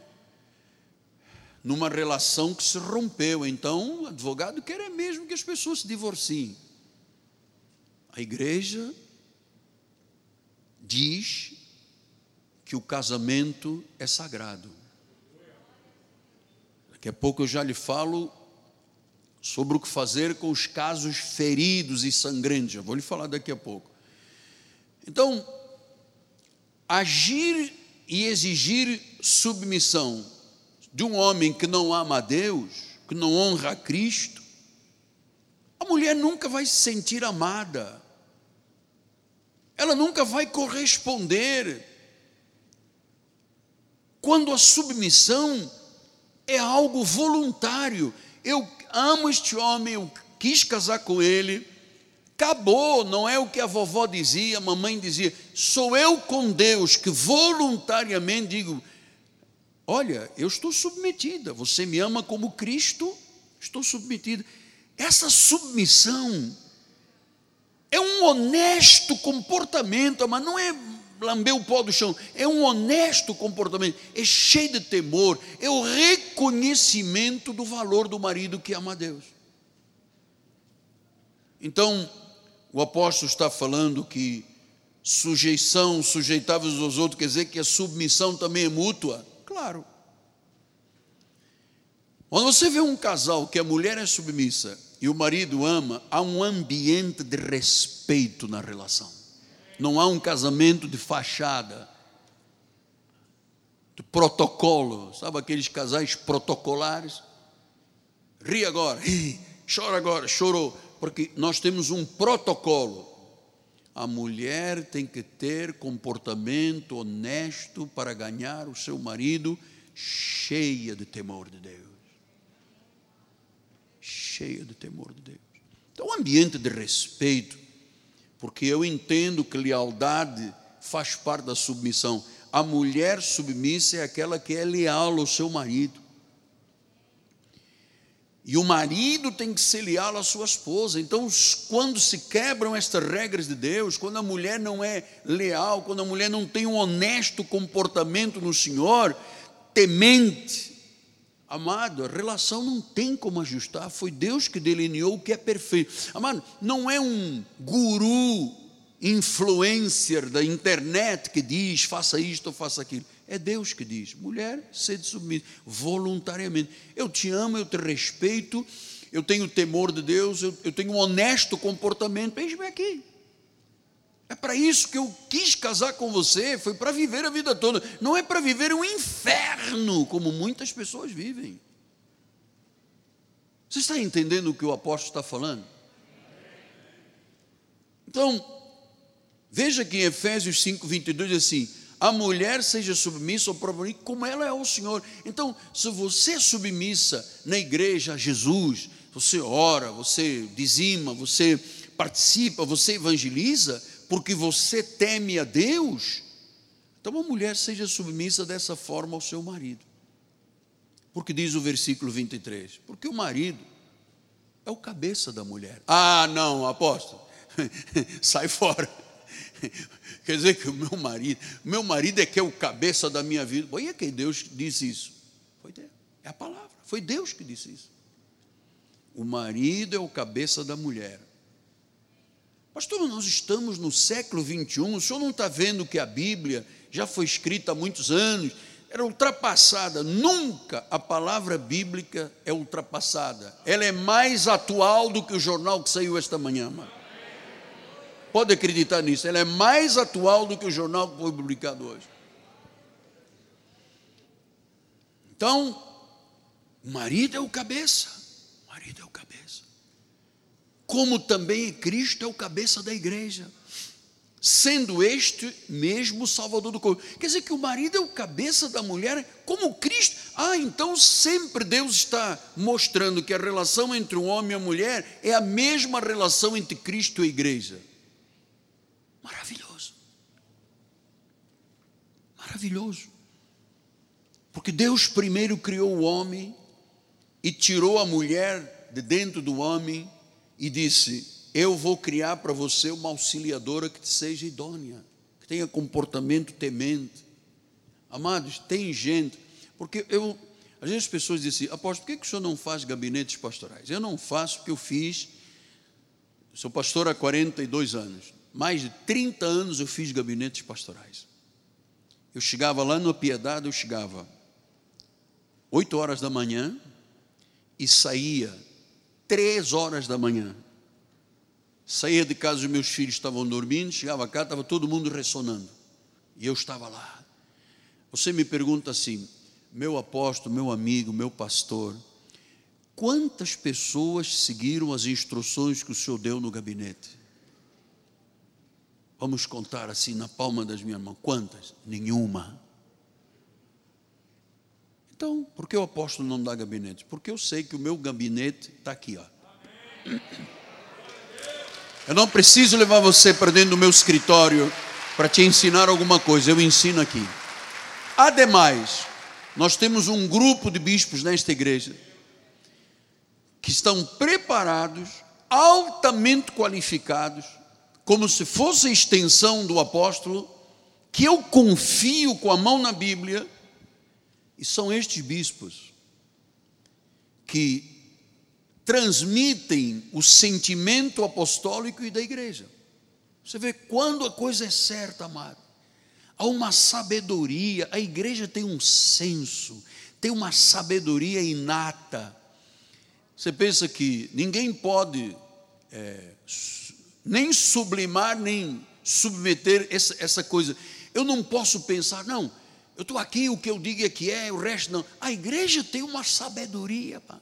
numa relação que se rompeu. Então, o advogado quer é mesmo que as pessoas se divorciem. A igreja diz que o casamento é sagrado. Daqui a pouco eu já lhe falo sobre o que fazer com os casos feridos e sangrentos. Já vou lhe falar daqui a pouco. Então, agir e exigir submissão de um homem que não ama a Deus, que não honra a Cristo, a mulher nunca vai se sentir amada, ela nunca vai corresponder. Quando a submissão é algo voluntário, eu amo este homem, eu quis casar com ele, Acabou, não é o que a vovó dizia, a mamãe dizia. Sou eu com Deus que voluntariamente digo: Olha, eu estou submetida, você me ama como Cristo, estou submetida. Essa submissão é um honesto comportamento, mas não é lamber o pó do chão, é um honesto comportamento, é cheio de temor, é o reconhecimento do valor do marido que ama a Deus. Então, o apóstolo está falando que sujeição, sujeitáveis aos outros, quer dizer que a submissão também é mútua? Claro. Quando você vê um casal que a mulher é submissa e o marido ama, há um ambiente de respeito na relação. Não há um casamento de fachada, de protocolo, sabe aqueles casais protocolares? Ri agora, ri, chora agora, chorou porque nós temos um protocolo. A mulher tem que ter comportamento honesto para ganhar o seu marido, cheia de temor de Deus. Cheia de temor de Deus. Então, um ambiente de respeito, porque eu entendo que lealdade faz parte da submissão. A mulher submissa é aquela que é leal ao seu marido. E o marido tem que ser leal à sua esposa. Então, quando se quebram estas regras de Deus, quando a mulher não é leal, quando a mulher não tem um honesto comportamento no Senhor, temente, amado, a relação não tem como ajustar. Foi Deus que delineou o que é perfeito. Amado, não é um guru influencer da internet que diz faça isto ou faça aquilo. É Deus que diz: mulher, sede submissa, voluntariamente. Eu te amo, eu te respeito, eu tenho temor de Deus, eu, eu tenho um honesto comportamento. Eis-me aqui. É para isso que eu quis casar com você, foi para viver a vida toda. Não é para viver um inferno, como muitas pessoas vivem. Você está entendendo o que o apóstolo está falando? Então, veja que em Efésios 5, 22 diz assim: a mulher seja submissa ao próprio marido, como ela é ao Senhor. Então, se você é submissa na igreja a Jesus, você ora, você dizima, você participa, você evangeliza, porque você teme a Deus, então a mulher seja submissa dessa forma ao seu marido. Porque diz o versículo 23: porque o marido é o cabeça da mulher. Ah, não, apóstolo, sai fora. Quer dizer que o meu marido, meu marido é que é o cabeça da minha vida. Foi é que Deus disse isso. Foi Deus. É a palavra. Foi Deus que disse isso. O marido é o cabeça da mulher. Pastor, nós estamos no século 21, o senhor não está vendo que a Bíblia já foi escrita há muitos anos, era ultrapassada. Nunca a palavra bíblica é ultrapassada. Ela é mais atual do que o jornal que saiu esta manhã, mano. Pode acreditar nisso. Ela é mais atual do que o jornal que foi publicado hoje. Então, o marido é o cabeça. O marido é o cabeça. Como também Cristo é o cabeça da igreja sendo este mesmo Salvador do corpo. Quer dizer que o marido é o cabeça da mulher, como Cristo. Ah, então sempre Deus está mostrando que a relação entre o homem e a mulher é a mesma relação entre Cristo e a igreja. Maravilhoso. Maravilhoso. Porque Deus primeiro criou o homem e tirou a mulher de dentro do homem e disse: eu vou criar para você uma auxiliadora que seja idônea, que tenha comportamento temente. Amados, tem gente, porque eu, às vezes as pessoas dizem assim, apóstolo, por que, que o senhor não faz gabinetes pastorais? Eu não faço porque eu fiz, sou pastor há 42 anos, mais de 30 anos eu fiz gabinetes pastorais. Eu chegava lá no Piedade, eu chegava 8 horas da manhã e saía 3 horas da manhã Saía de casa, os meus filhos estavam dormindo, chegava cá, estava todo mundo ressonando. E eu estava lá. Você me pergunta assim, meu apóstolo, meu amigo, meu pastor, quantas pessoas seguiram as instruções que o senhor deu no gabinete? Vamos contar assim na palma das minhas mãos. Quantas? Nenhuma. Então, por que o apóstolo não dá gabinete? Porque eu sei que o meu gabinete está aqui, ó. Eu não preciso levar você para dentro do meu escritório para te ensinar alguma coisa, eu ensino aqui. Ademais, nós temos um grupo de bispos nesta igreja que estão preparados, altamente qualificados, como se fosse extensão do apóstolo, que eu confio com a mão na Bíblia, e são estes bispos que transmitem o sentimento apostólico e da igreja. Você vê quando a coisa é certa, amado. Há uma sabedoria, a igreja tem um senso, tem uma sabedoria inata. Você pensa que ninguém pode é, nem sublimar, nem submeter essa, essa coisa. Eu não posso pensar, não, eu estou aqui, o que eu digo é que é, o resto não. A igreja tem uma sabedoria, pá.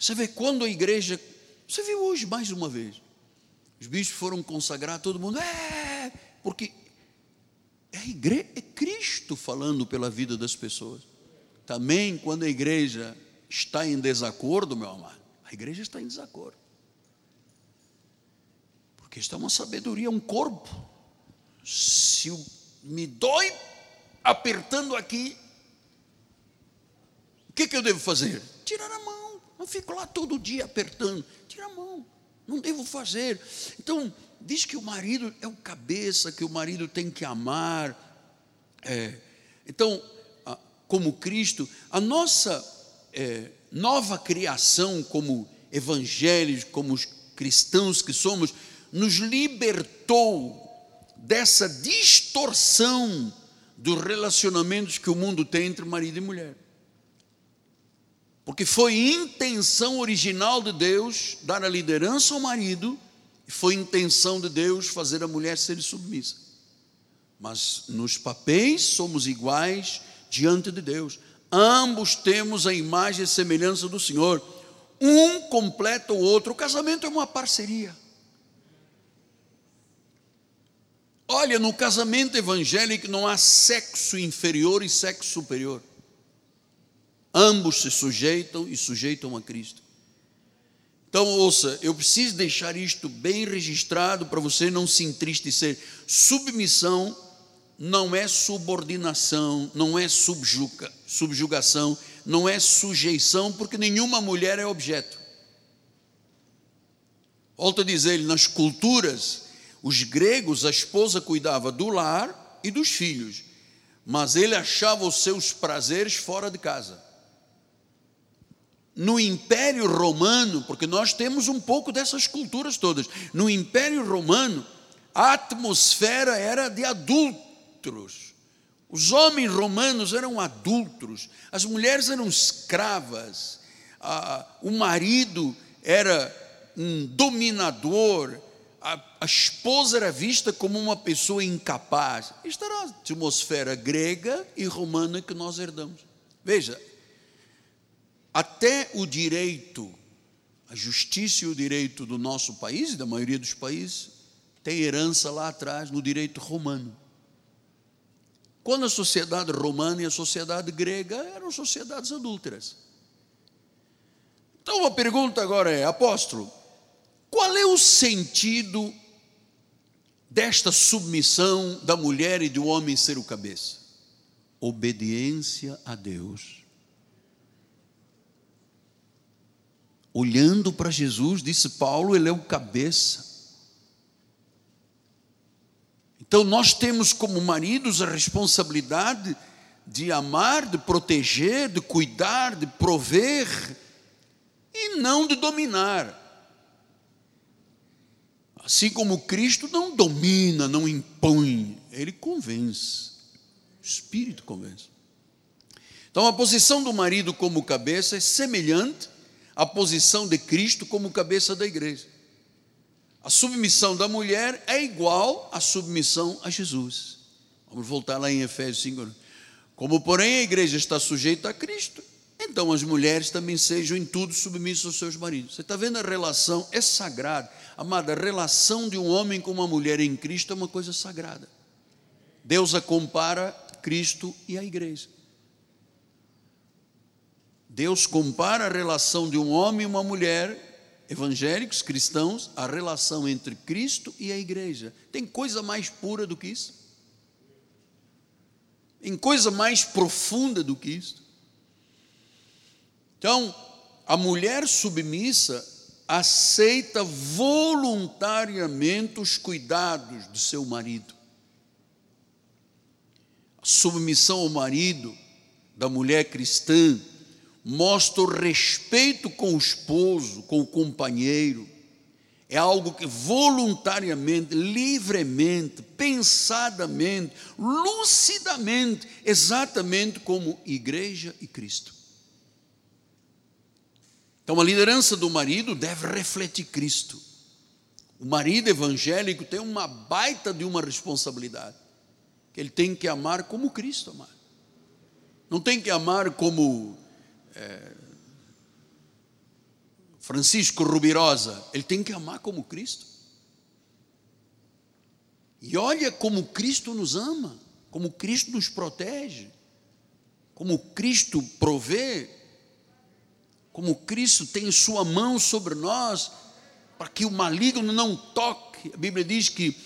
Você vê quando a igreja. Você viu hoje mais uma vez. Os bichos foram consagrar, todo mundo. É, porque é, igreja, é Cristo falando pela vida das pessoas. Também quando a igreja está em desacordo, meu amado, a igreja está em desacordo. Porque está uma sabedoria, um corpo. Se me dói apertando aqui, o que, que eu devo fazer? Tirar a mão. Não fico lá todo dia apertando. Tira a mão. Não devo fazer. Então, diz que o marido é o cabeça, que o marido tem que amar. É, então, como Cristo, a nossa é, nova criação como evangélicos, como os cristãos que somos, nos libertou dessa distorção dos relacionamentos que o mundo tem entre marido e mulher. Porque foi intenção original de Deus dar a liderança ao marido, e foi intenção de Deus fazer a mulher ser submissa. Mas nos papéis somos iguais diante de Deus. Ambos temos a imagem e semelhança do Senhor. Um completa o outro. O casamento é uma parceria. Olha, no casamento evangélico não há sexo inferior e sexo superior. Ambos se sujeitam e sujeitam a Cristo. Então, ouça, eu preciso deixar isto bem registrado para você não se entristecer. Submissão não é subordinação, não é subjuga, subjugação, não é sujeição, porque nenhuma mulher é objeto. Volto a dizer, nas culturas, os gregos, a esposa cuidava do lar e dos filhos, mas ele achava os seus prazeres fora de casa. no Império Romano, porque nós temos um pouco dessas culturas todas, no Império Romano, a atmosfera era de adultos. Os homens romanos eram adultos, as mulheres eram escravas, o marido era um dominador, a, a, esposa era vista como uma pessoa incapaz. Isto era a atmosfera grega e romana que nós herdamos. Veja, até o direito, a justiça e o direito do nosso país e da maioria dos países, tem herança lá atrás no direito romano. Quando a sociedade romana e a sociedade grega eram sociedades adúlteras. Então a pergunta agora é, apóstolo, qual é o sentido desta submissão da mulher e do homem ser o cabeça? Obediência a Deus. Olhando para Jesus, disse Paulo, ele é o cabeça. Então nós temos como maridos a responsabilidade de amar, de proteger, de cuidar, de prover e não de dominar. Assim como Cristo não domina, não impõe, ele convence. O Espírito convence. Então a posição do marido como cabeça é semelhante à posição de Cristo como cabeça da igreja. A submissão da mulher é igual à submissão a Jesus. Vamos voltar lá em Efésios 5. Como, porém, a igreja está sujeita a Cristo, então as mulheres também sejam em tudo submissas aos seus maridos. Você está vendo a relação? É sagrada. Amada, a relação de um homem com uma mulher em Cristo é uma coisa sagrada. Deus a compara Cristo e a igreja. Deus compara a relação de um homem e uma mulher evangélicos, cristãos, a relação entre Cristo e a igreja. Tem coisa mais pura do que isso? Tem coisa mais profunda do que isso? Então, a mulher submissa aceita voluntariamente os cuidados do seu marido. A submissão ao marido da mulher cristã mostra o respeito com o esposo, com o companheiro. É algo que voluntariamente, livremente, pensadamente, lucidamente, exatamente como igreja e Cristo. Então, a liderança do marido deve refletir Cristo. O marido evangélico tem uma baita de uma responsabilidade, que ele tem que amar como Cristo amar. Não tem que amar como é, Francisco Rubirosa, ele tem que amar como Cristo. E olha como Cristo nos ama, como Cristo nos protege, como Cristo provê, como Cristo tem sua mão sobre nós, para que o maligno não toque. A Bíblia diz que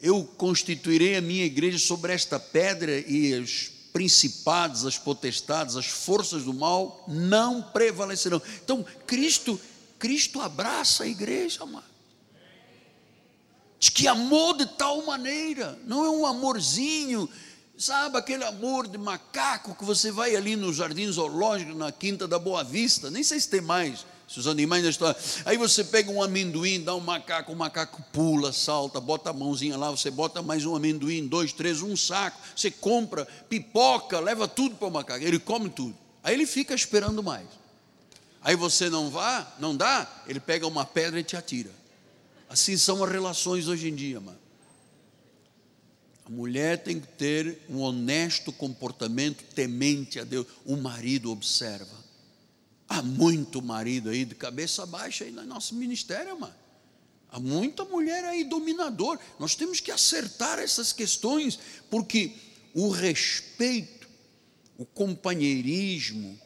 eu constituirei a minha igreja sobre esta pedra e os principados, as potestades, as forças do mal não prevalecerão. Então, Cristo, Cristo abraça a igreja, amado. Diz que amou de tal maneira, não é um amorzinho, sabe, aquele amor de macaco que você vai ali no jardim zoológico, na Quinta da Boa Vista, nem sei se tem mais se os animais ainda estão. Aí você pega um amendoim, dá um macaco, o macaco pula, salta, bota a mãozinha lá, você bota mais um amendoim, dois, três, um saco, você compra pipoca, leva tudo para o macaco, ele come tudo. Aí ele fica esperando mais. Aí você não vá, não dá, ele pega uma pedra e te atira. Assim são as relações hoje em dia, mano. A mulher tem que ter um honesto comportamento temente a Deus. O marido observa. Há muito marido aí de cabeça baixa aí no nosso ministério, mano. Há muita mulher aí dominador. Nós temos que acertar essas questões, porque o respeito, o companheirismo,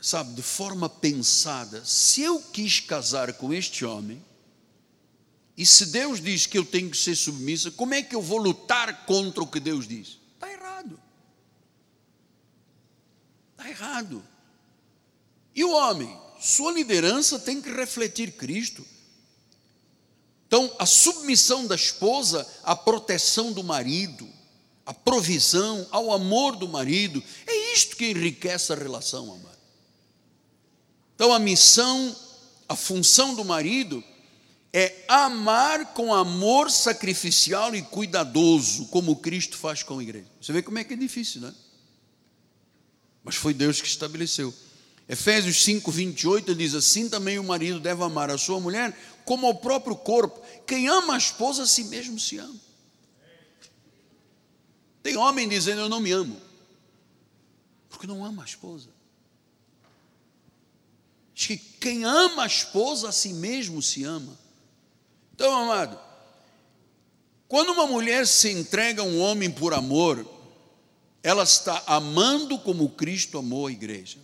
sabe, de forma pensada. Se eu quis casar com este homem, e se Deus diz que eu tenho que ser submissa, como é que eu vou lutar contra o que Deus diz? Está errado. Está errado. E o homem? Sua liderança tem que refletir Cristo. Então, a submissão da esposa à proteção do marido, à provisão, ao amor do marido, é isto que enriquece a relação, amado. Então a missão, a função do marido é amar com amor sacrificial e cuidadoso, como Cristo faz com a igreja. Você vê como é que é difícil, né? Mas foi Deus que estabeleceu. Efésios 5, 28 diz assim: também o marido deve amar a sua mulher como ao próprio corpo. Quem ama a esposa, a si mesmo se ama. Tem homem dizendo: Eu não me amo, porque não ama a esposa. Diz que quem ama a esposa, a si mesmo se ama. Então, amado, quando uma mulher se entrega a um homem por amor, ela está amando como Cristo amou a igreja.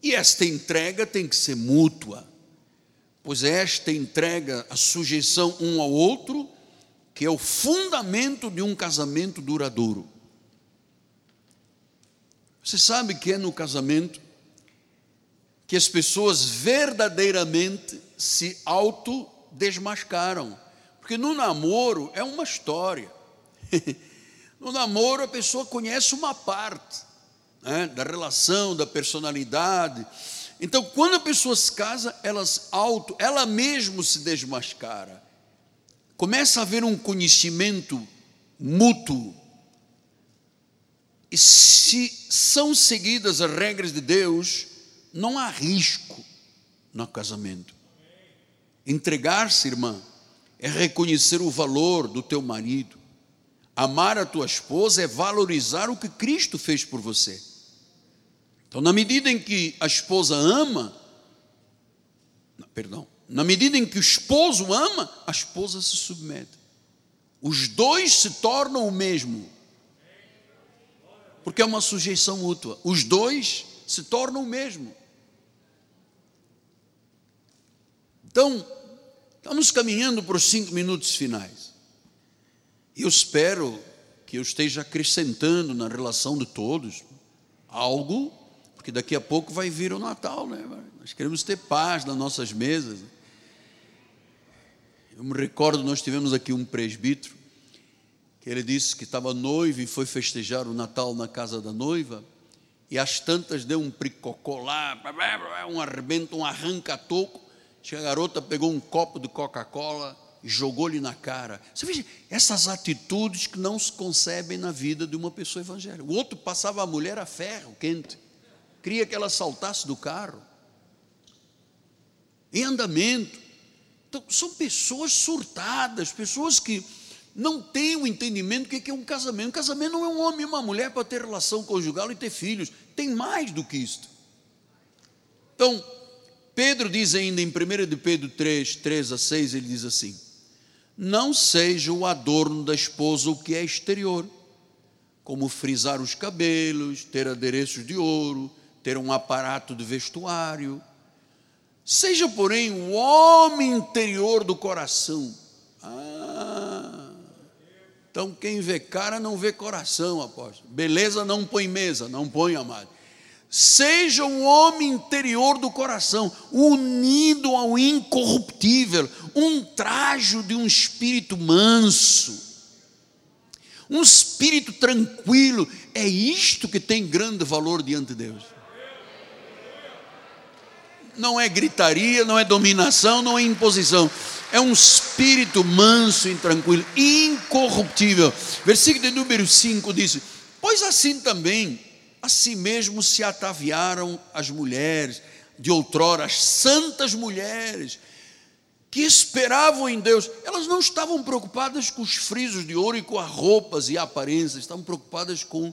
E esta entrega tem que ser mútua, pois esta entrega, a sujeição um ao outro, que é o fundamento de um casamento duradouro. Você sabe que é no casamento que as pessoas verdadeiramente se autodesmascaram. Porque no namoro é uma história. no namoro a pessoa conhece uma parte né, da relação, da personalidade. Então, quando a pessoa se casa, elas auto, ela mesmo se desmascara. Começa a haver um conhecimento mútuo. E se são seguidas as regras de Deus, não há risco no casamento. Entregar-se, irmã, é reconhecer o valor do teu marido. Amar a tua esposa é valorizar o que Cristo fez por você. Então, na medida em que a esposa ama, perdão, na medida em que o esposo ama, a esposa se submete. Os dois se tornam o mesmo. Porque é uma sujeição mútua. Os dois se tornam o mesmo. Então, estamos caminhando para os cinco minutos finais. E eu espero que eu esteja acrescentando na relação de todos algo porque daqui a pouco vai vir o Natal, né? Nós queremos ter paz nas nossas mesas. Eu me recordo, nós tivemos aqui um presbítero, que ele disse que estava noivo e foi festejar o Natal na casa da noiva, e às tantas deu um pricocó lá, um arrebento, um arranca-toco, a garota pegou um copo de Coca-Cola e jogou-lhe na cara. Você veja, essas atitudes que não se concebem na vida de uma pessoa evangélica. O outro passava a mulher a ferro quente queria que ela saltasse do carro. Em andamento. Então, são pessoas surtadas, pessoas que não têm o entendimento do que é um casamento. Um casamento não é um homem e uma mulher para ter relação conjugal e ter filhos. Tem mais do que isto. Então, Pedro diz ainda em 1 de Pedro 3, 3 a 6, ele diz assim: Não seja o adorno da esposa o que é exterior, como frisar os cabelos, ter adereços de ouro, ter um aparato de vestuário. Seja, porém, o homem interior do coração. Ah, então quem vê cara não vê coração, apóstolo. Beleza não põe mesa, não põe, amado. Seja o homem interior do coração, unido ao incorruptível, um trajo de um espírito manso, um espírito tranquilo. É isto que tem grande valor diante de Deus não é gritaria, não é dominação, não é imposição. É um espírito manso e tranquilo, incorruptível. Versículo de número 5 diz: Pois assim também, a si mesmo se ataviaram as mulheres de outrora, as santas mulheres, que esperavam em Deus, elas não estavam preocupadas com os frisos de ouro e com as roupas e a aparência, estavam preocupadas com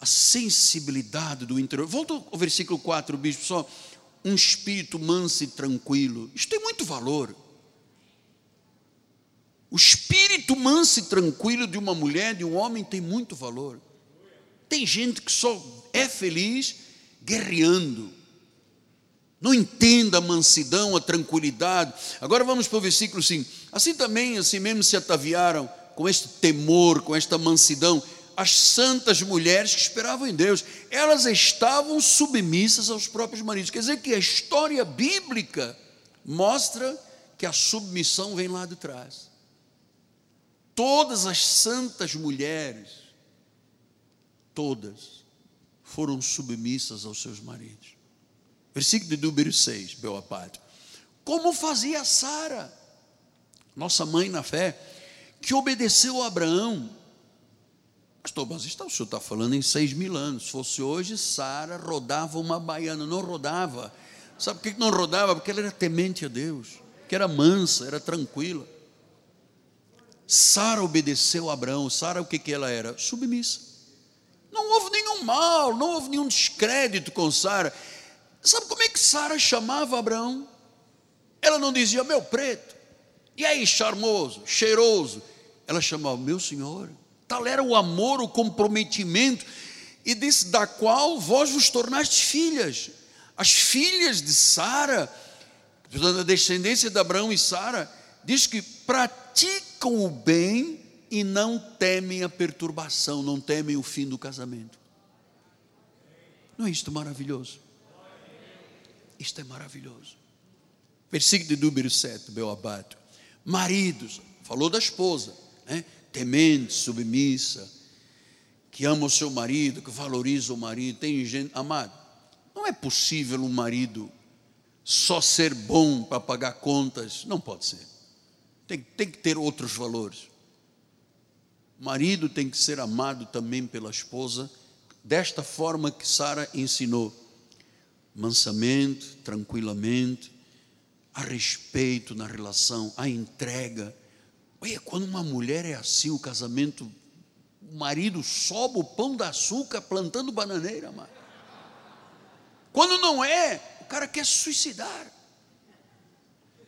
a sensibilidade do interior. Volta ao versículo 4, bispo, só um espírito manso e tranquilo. Isso tem muito valor. O espírito manso e tranquilo de uma mulher, de um homem, tem muito valor. Tem gente que só é feliz guerreando. Não entenda a mansidão, a tranquilidade. Agora vamos para o versículo 5. Assim também, assim mesmo se ataviaram com este temor, com esta mansidão, as santas mulheres que esperavam em Deus, elas estavam submissas aos próprios maridos. Quer dizer que a história bíblica mostra que a submissão vem lá de trás. Todas as santas mulheres, todas, foram submissas aos seus maridos. Versículo de número 6, meu apado. Como fazia Sara, nossa mãe na fé, que obedeceu a Abraão. Pastor, mas está, o senhor está falando em seis mil anos. Se fosse hoje, Sara rodava uma baiana, não rodava. Sabe por que não rodava? Porque ela era temente a Deus, que era mansa, era tranquila. Sara obedeceu a Abraão. Sara, o que, que ela era? Submissa. Não houve nenhum mal, não houve nenhum descrédito com Sara. Sabe como é que Sara chamava Abraão? Ela não dizia, meu preto, e aí, charmoso, cheiroso. Ela chamava, meu senhor. Tal era o amor, o comprometimento, e disse, da qual vós vos tornaste filhas. As filhas de Sara, a descendência de Abraão e Sara, diz que praticam o bem e não temem a perturbação, não temem o fim do casamento. Não é isto maravilhoso? Isto é maravilhoso. Versículo de número 7, meu abado. Maridos, falou da esposa, né? temente, submissa, que ama o seu marido, que valoriza o marido. Tem gente, amado, não é possível um marido só ser bom para pagar contas, não pode ser. Tem, tem que ter outros valores. Marido tem que ser amado também pela esposa, desta forma que Sara ensinou mansamente, tranquilamente, a respeito na relação, a entrega. Olha, quando uma mulher é assim, o casamento, o marido sobe o pão da açúcar plantando bananeira, mano. Quando não é, o cara quer se suicidar.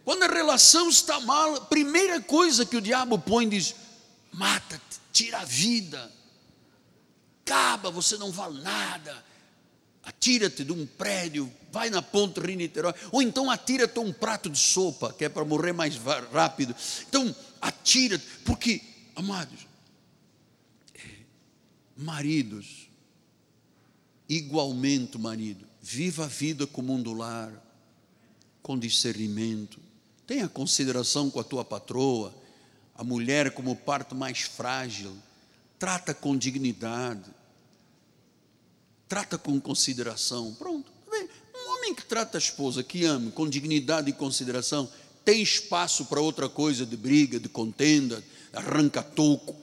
Quando a relação está mal, a primeira coisa que o diabo põe diz: mata-te, tira a vida, acaba, você não vale nada atira-te de um prédio, vai na ponte Rio-Niterói, ou então atira-te um prato de sopa, que é para morrer mais rápido. Então, atira-te, porque, amados, maridos, igualmente marido, viva a vida como um do lar, com discernimento, tenha consideração com a tua patroa, a mulher como parte mais frágil, trata com dignidade, trata com consideração. Pronto. Um homem que trata a esposa, que ama com dignidade e consideração, tem espaço para outra coisa de briga, de contenda, arranca-toco.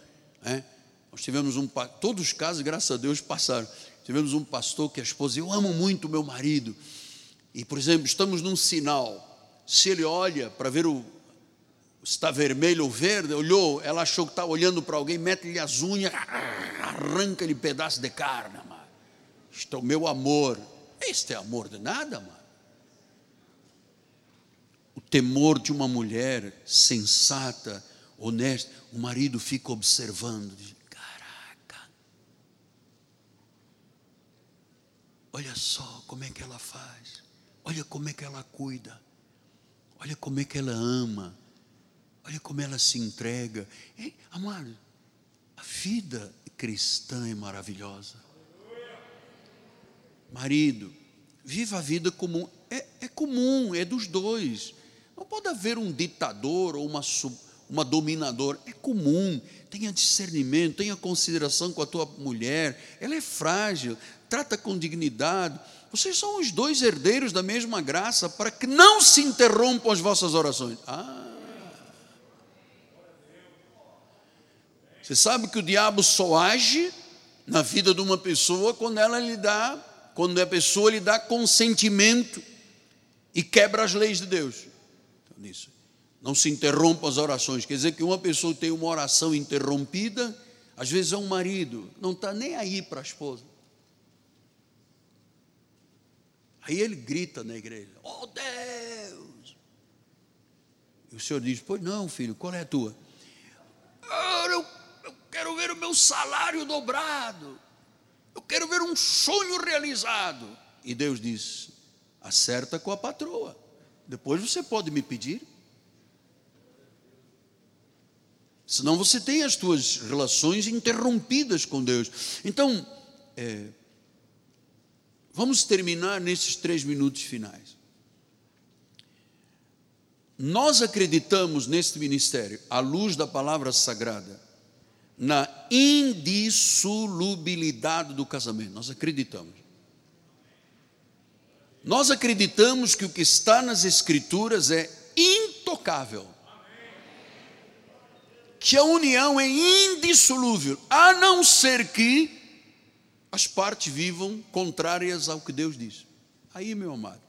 É? Nós tivemos um, todos os casos, graças a Deus, passaram. Tivemos um pastor que a esposa, eu amo muito meu marido. E, por exemplo, estamos num sinal. Se ele olha para ver o, está vermelho ou verde, olhou, ela achou que está olhando para alguém, mete-lhe as unhas, arranca-lhe pedaço de carne. Isto é o meu amor. Este é amor de nada, mano. O temor de uma mulher sensata, honesta, o marido fica observando, diz, caraca, olha só como é que ela faz, olha como é que ela cuida, olha como é que ela ama, olha como ela se entrega. Amado, a vida cristã é maravilhosa. Marido, viva a vida comum. É, é comum, é dos dois. Não pode haver um ditador ou uma, uma dominadora. É comum. Tenha discernimento, tenha consideração com a tua mulher. Ela é frágil, trata com dignidade. Vocês são os dois herdeiros da mesma graça para que não se interrompam as vossas orações. Ah. Você sabe que o diabo só age na vida de uma pessoa quando ela lhe dá quando a pessoa lhe dá consentimento e quebra as leis de Deus. Então, nisso. Não se interrompa as orações. Quer dizer que uma pessoa tem uma oração interrompida, às vezes é um marido, não está nem aí para a esposa. Aí ele grita na igreja: Oh Deus! E o senhor diz: Pois não, filho, qual é a tua? Eu quero ver o meu salário dobrado. Eu quero ver um sonho realizado. E Deus diz: acerta com a patroa. Depois você pode me pedir. Senão você tem as suas relações interrompidas com Deus. Então, é, vamos terminar nesses três minutos finais. Nós acreditamos neste ministério, à luz da palavra sagrada, na indissolubilidade do casamento. Nós acreditamos. Nós acreditamos que o que está nas Escrituras é intocável. Que a união é indissolúvel, a não ser que as partes vivam contrárias ao que Deus diz. Aí, meu amado.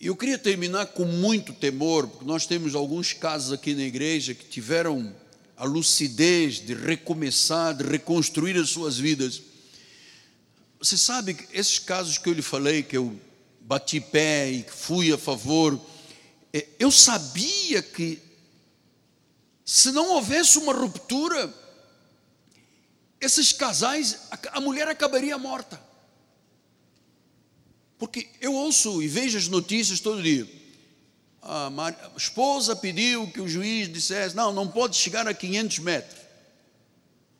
Eu queria terminar com muito temor, porque nós temos alguns casos aqui na igreja que tiveram a lucidez de recomeçar, de reconstruir as suas vidas. Você sabe que esses casos que eu lhe falei, que eu bati pé e fui a favor, é, eu sabia que se não houvesse uma ruptura, esses casais, a mulher acabaria morta. Porque eu ouço e vejo as notícias todo dia. A, esposa pediu que o juiz dissesse: não, não pode chegar a 500 metros.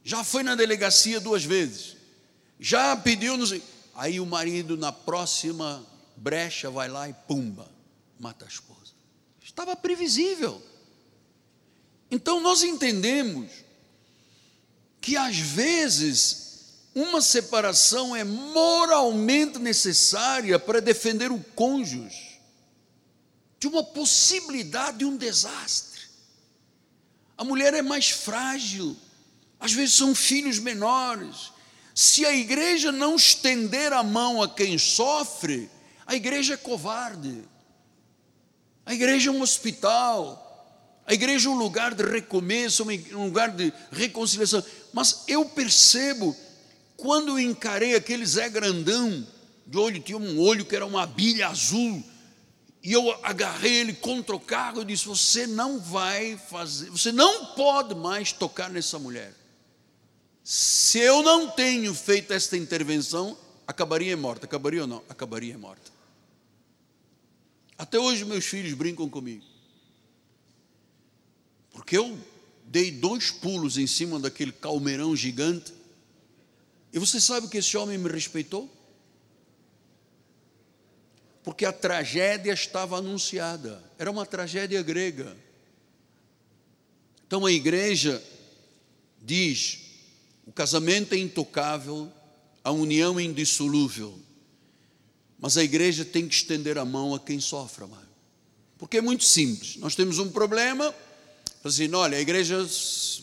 Já foi na delegacia duas vezes. Já pediu. Não sei. Aí o marido, na próxima brecha, vai lá e pumba, mata a esposa. Estava previsível. Então nós entendemos que às vezes uma separação é moralmente necessária para defender o cônjuge de uma possibilidade de um desastre. A mulher é mais frágil, às vezes são filhos menores. Se a igreja não estender a mão a quem sofre, a igreja é covarde. A igreja é um hospital. A igreja é um lugar de recomeço, um lugar de reconciliação. Mas eu percebo quando eu encarei aquele Zé Grandão, de olho, tinha um olho que era uma bilha azul, e eu agarrei ele contra o carro e disse: Você não vai fazer, você não pode mais tocar nessa mulher. Se eu não tenho feito esta intervenção, acabaria morta. Acabaria ou não? Acabaria morta. Até hoje meus filhos brincam comigo. Porque eu dei dois pulos em cima daquele calmeirão gigante e você sabe que esse homem me respeitou? Porque a tragédia estava anunciada, era uma tragédia grega. Então a igreja diz: o casamento é intocável, a união é indissolúvel, mas a igreja tem que estender a mão a quem sofre, amado. Porque é muito simples. Nós temos um problema, assim, olha, a igreja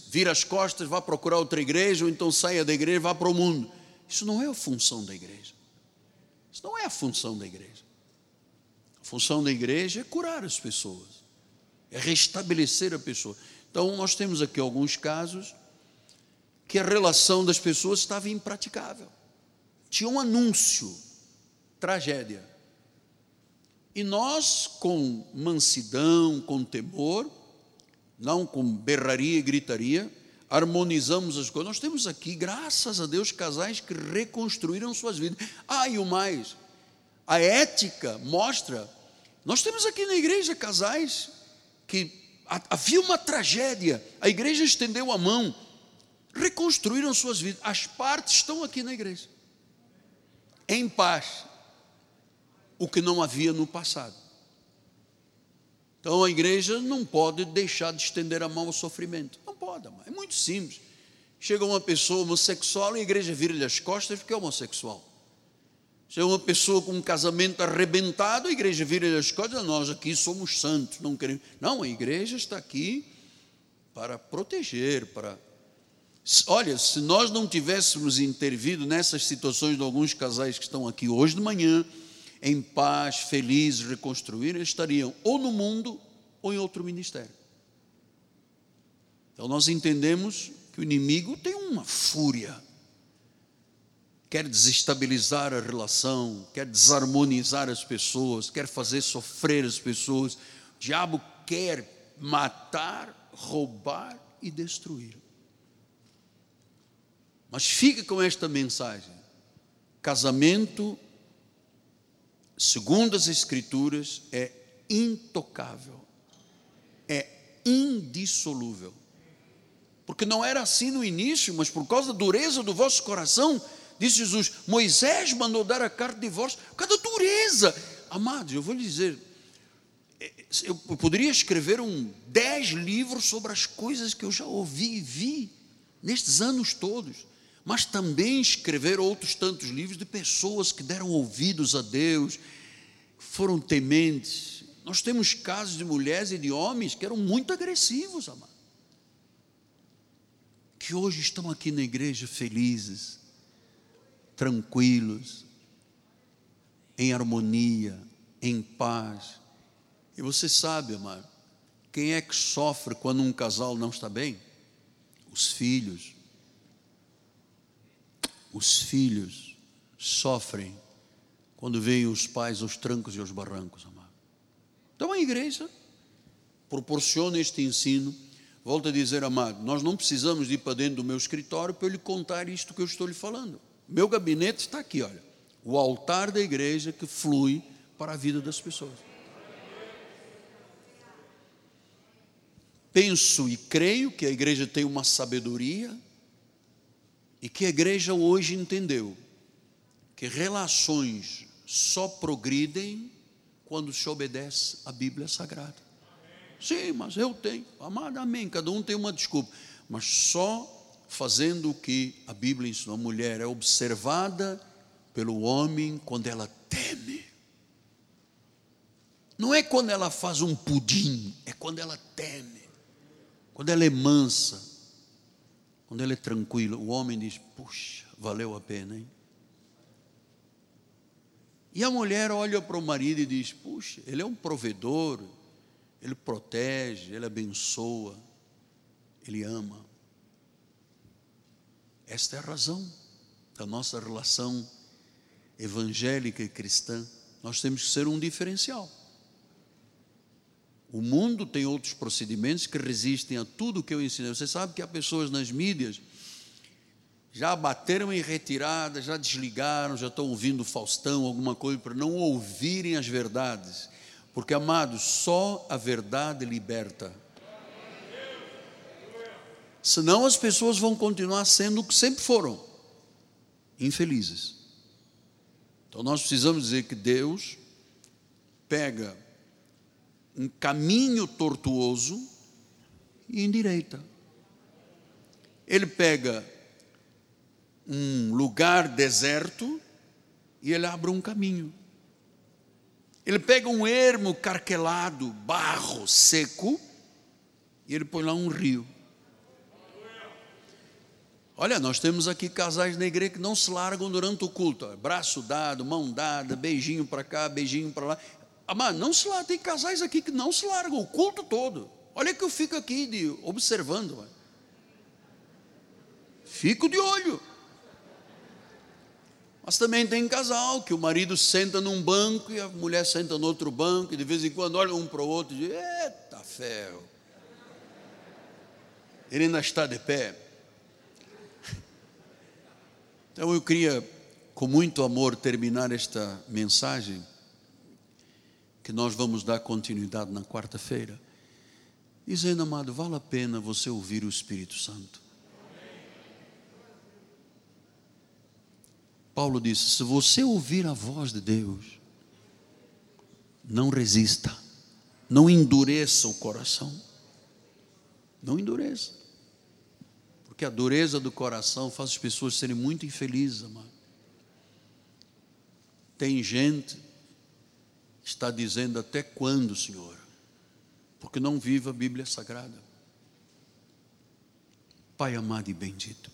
vira as costas, vá procurar outra igreja, ou então saia da igreja e vá para o mundo. Isso não é a função da igreja. Isso não é a função da igreja. Função da igreja é curar as pessoas, é restabelecer a pessoa. Então, nós temos aqui alguns casos que a relação das pessoas estava impraticável. Tinha um anúncio, tragédia. E nós, com mansidão, com temor, não com berraria e gritaria, harmonizamos as coisas. Nós temos aqui, graças a Deus, casais que reconstruíram suas vidas. Ah, e o mais, a ética mostra. Nós temos aqui na igreja casais que havia uma tragédia, a igreja estendeu a mão, reconstruíram suas vidas. As partes estão aqui na igreja, em paz, o que não havia no passado. Então a igreja não pode deixar de estender a mão ao sofrimento. Não pode, é muito simples. Chega uma pessoa homossexual e a igreja vira-lhe as costas porque é homossexual. Chega uma pessoa com um casamento arrebentado, a igreja vira-lhe as costas, nós aqui somos santos, não queremos. Não, a igreja está aqui para proteger, para. Olha, se nós não tivéssemos intervido nessas situações de alguns casais que estão aqui hoje de manhã, em paz, felizes, reconstruir, eles estariam ou no mundo ou em outro ministério. Então nós entendemos que o inimigo tem uma fúria, quer desestabilizar a relação, quer desarmonizar as pessoas, quer fazer sofrer as pessoas. O diabo quer matar, roubar e destruir. Mas fica com esta mensagem: casamento segundo as Escrituras, é intocável, é indissolúvel. Porque não era assim no início, mas por causa da dureza do vosso coração, disse Jesus: Moisés mandou dar a carta de divórcio, por causa da dureza. Amados, eu vou lhe dizer, é, eu poderia escrever um dez livros sobre as coisas que eu já ouvi e vi nestes anos todos. mas também escrever outros tantos livros de pessoas que deram ouvidos a Deus, foram tementes. Nós temos casos de mulheres e de homens que eram muito agressivos, amado. Que hoje estão aqui na igreja felizes, tranquilos, em harmonia, em paz. E você sabe, amado, quem é que sofre quando um casal não está bem? Os filhos os filhos sofrem quando veem os pais aos trancos e aos barrancos, amado. Então a igreja proporciona este ensino. Volto a dizer, amado, nós não precisamos de ir para dentro do meu escritório para eu lhe contar isto que eu estou lhe falando. Meu gabinete está aqui, olha. O altar da igreja que flui para a vida das pessoas. Penso e creio que a igreja tem uma sabedoria e que a igreja hoje entendeu que relações só progridem quando se obedece à Bíblia Sagrada. Sim, mas eu tenho. Amado, amém. Cada um tem uma desculpa. Mas só fazendo o que a Bíblia ensinou. A mulher é observada pelo homem quando ela teme. Não é quando ela faz um pudim, é quando ela teme. Quando ela é mansa, quando ele é tranquilo, o homem diz: Puxa, valeu a pena, hein? E a mulher olha para o marido e diz: Puxa, ele é um provedor, ele protege, ele abençoa, ele ama. Esta é a razão da nossa relação evangélica e cristã. Nós temos que ser um diferencial. O mundo tem outros procedimentos que resistem a tudo que eu ensinei. Você sabe que há pessoas nas mídias já bateram em retirada, já desligaram, já estão ouvindo Faustão, alguma coisa, para não ouvirem as verdades. Porque, amados, só a verdade liberta. Senão as pessoas vão continuar sendo o que sempre foram, infelizes. Então nós precisamos dizer que Deus pega um caminho tortuoso e endireita. Ele pega um lugar deserto e ele abre um caminho. Ele pega um ermo carquelado, barro seco, e ele põe lá um rio. Olha, nós temos aqui casais na igreja que não se largam durante o culto. Braço dado, mão dada, beijinho para cá, beijinho para lá. Amado, não se larga, tem casais aqui que não se largam o culto todo. Olha que eu fico aqui de, observando. Fico de olho. Mas também tem casal que o marido senta num banco e a mulher senta no outro banco, e de vez em quando olha um para o outro e diz: Eita ferro. Ele ainda está de pé. Então eu queria, com muito amor, terminar esta mensagem que nós vamos dar continuidade na quarta-feira, dizendo, amado, vale a pena você ouvir o Espírito Santo. Paulo disse: se você ouvir a voz de Deus, não resista, não endureça o coração, não endureça, porque a dureza do coração faz as pessoas serem muito infelizes, amado. Tem gente está dizendo até quando, Senhor? Porque não vive a Bíblia Sagrada. Pai amado e bendito,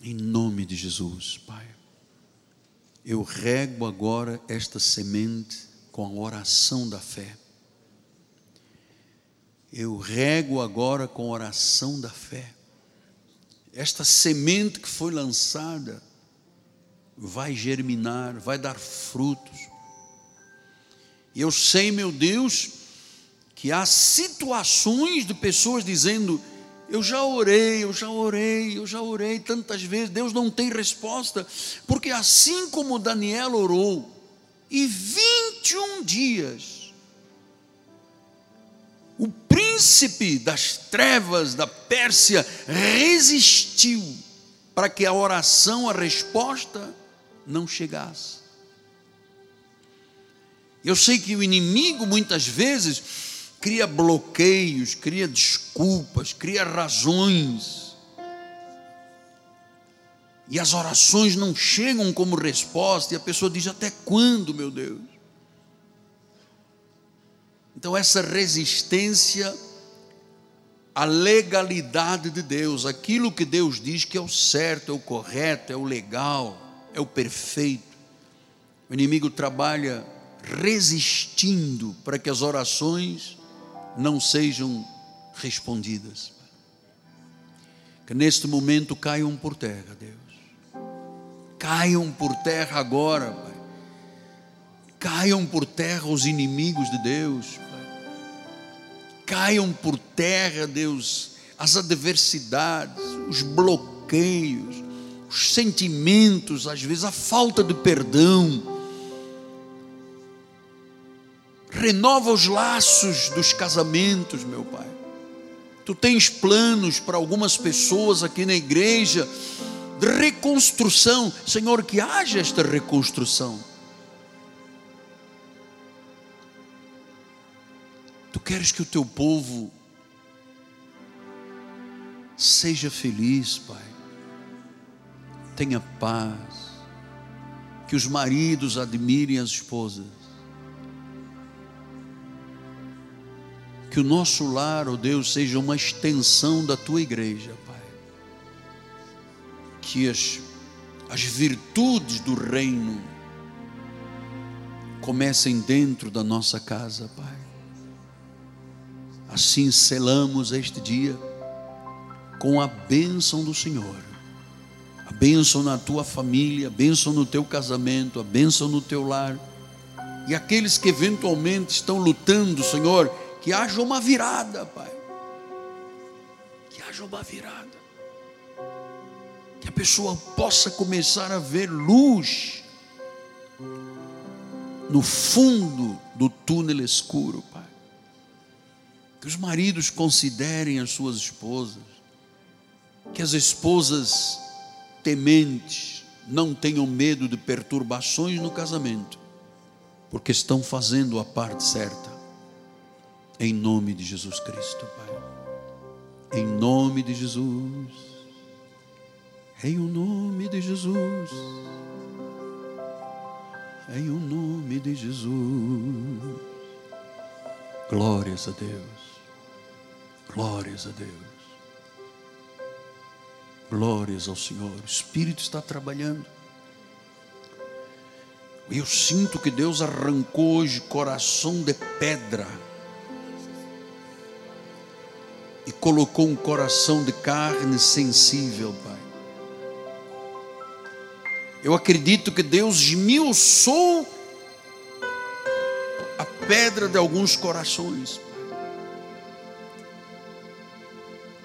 em nome de Jesus, Pai, eu rego agora esta semente com a oração da fé. Eu rego agora com oração da fé. Esta semente que foi lançada, vai germinar, vai dar frutos. E eu sei, meu Deus, que há situações de pessoas dizendo: Eu já orei, eu já orei, eu já orei tantas vezes, Deus não tem resposta, porque assim como Daniel orou, e 21 dias, o príncipe das trevas da Pérsia resistiu para que a oração, a resposta, não chegasse. Eu sei que o inimigo muitas vezes cria bloqueios, cria desculpas, cria razões e as orações não chegam como resposta, e a pessoa diz: Até quando, meu Deus? Então, essa resistência à legalidade de Deus, aquilo que Deus diz que é o certo, é o correto, é o legal, é o perfeito. O inimigo trabalha resistindo para que as orações não sejam respondidas. Que neste momento caiam por terra, Deus. Caiam por terra agora, Pai. Caiam por terra os inimigos de Deus. Caiam por terra, Deus, as adversidades, os bloqueios, os sentimentos, às vezes a falta de perdão renova os laços dos casamentos, meu Pai. Tu tens planos para algumas pessoas aqui na igreja de reconstrução, Senhor, que haja esta reconstrução. Tu queres que o teu povo seja feliz, Pai, tenha paz, que os maridos admirem as esposas Que o nosso lar, ó oh Deus, seja uma extensão da tua igreja, Pai. Que as, as virtudes do reino comecem dentro da nossa casa, Pai. Assim selamos este dia com a bênção do Senhor. A bênção na tua família, a bênção no teu casamento, a bênção no teu lar. E aqueles que eventualmente estão lutando, Senhor, que haja uma virada, Pai. Que haja uma virada. Que a pessoa possa começar a ver luz no fundo do túnel escuro. Que os maridos considerem as suas esposas. Que as esposas tementes não tenham medo de perturbações no casamento, porque estão fazendo a parte certa. Em nome de Jesus Cristo, Pai. Em nome de Jesus. Em o nome de Jesus. Em o nome de Jesus. Glórias a Deus. Glórias a Deus. Glórias ao Senhor. O Espírito está trabalhando. Eu sinto que Deus arrancou hoje coração de pedra e colocou um coração de carne sensível, Pai. Eu acredito que Deus esmiuçou a pedra de alguns corações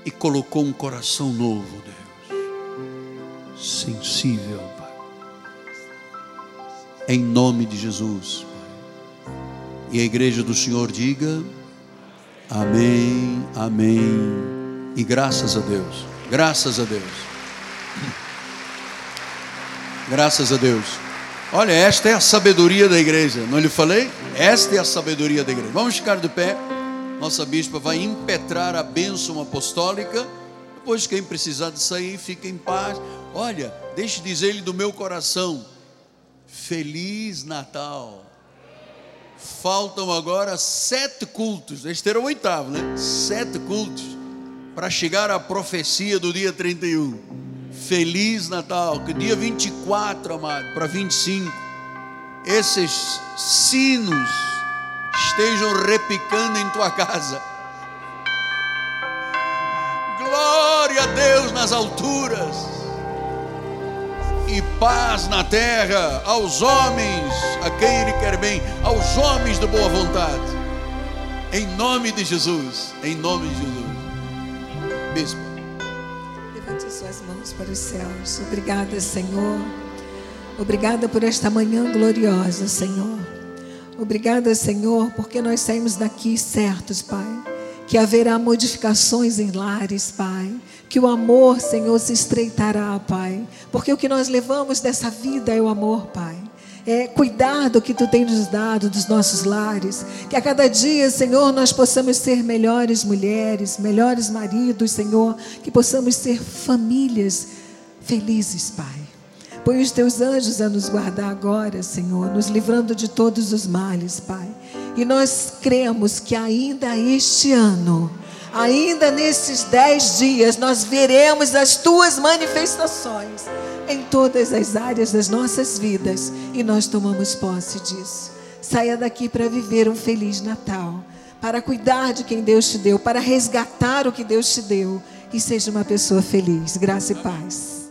e colocou um coração novo, Deus, sensível, Pai. Em nome de Jesus. E a igreja do Senhor diga. Amém, amém. E graças a Deus, graças a Deus. Graças a Deus. Olha, esta é a sabedoria da igreja, não lhe falei? Esta é a sabedoria da igreja. Vamos ficar de pé. Nossa bispa vai impetrar a bênção apostólica. Depois, quem precisar de sair, fique em paz. Olha, deixe dizer-lhe do meu coração: Feliz Natal. Faltam agora sete cultos. Este era o oitavo, né? Sete cultos para chegar à profecia do dia 31. Feliz Natal. Que dia 24, amado, para 25, esses sinos estejam repicando em tua casa. Glória a Deus nas alturas e paz na terra aos homens a quem Ele quer bem, aos homens de boa vontade. Em nome de Jesus, em nome de Jesus. Bispo. Levante suas mãos para os céus. Obrigada, Senhor. Obrigada por esta manhã gloriosa, Senhor. Obrigada, Senhor, porque nós saímos daqui certos, Pai, que haverá modificações em lares, Pai que o amor, Senhor, se estreitará, Pai. Porque o que nós levamos dessa vida é o amor, Pai. É cuidar do que tu tens nos dado dos nossos lares. Que a cada dia, Senhor, nós possamos ser melhores mulheres, melhores maridos, Senhor. Que possamos ser famílias felizes, Pai. Põe os teus anjos a nos guardar agora, Senhor, nos livrando de todos os males, Pai. E nós cremos que ainda este ano, ainda nesses dez dias, nós veremos as tuas manifestações em todas as áreas das nossas vidas e nós tomamos posse disso. Saia daqui para viver um feliz Natal, para cuidar de quem Deus te deu, para resgatar o que Deus te deu e seja uma pessoa feliz. Graça e paz.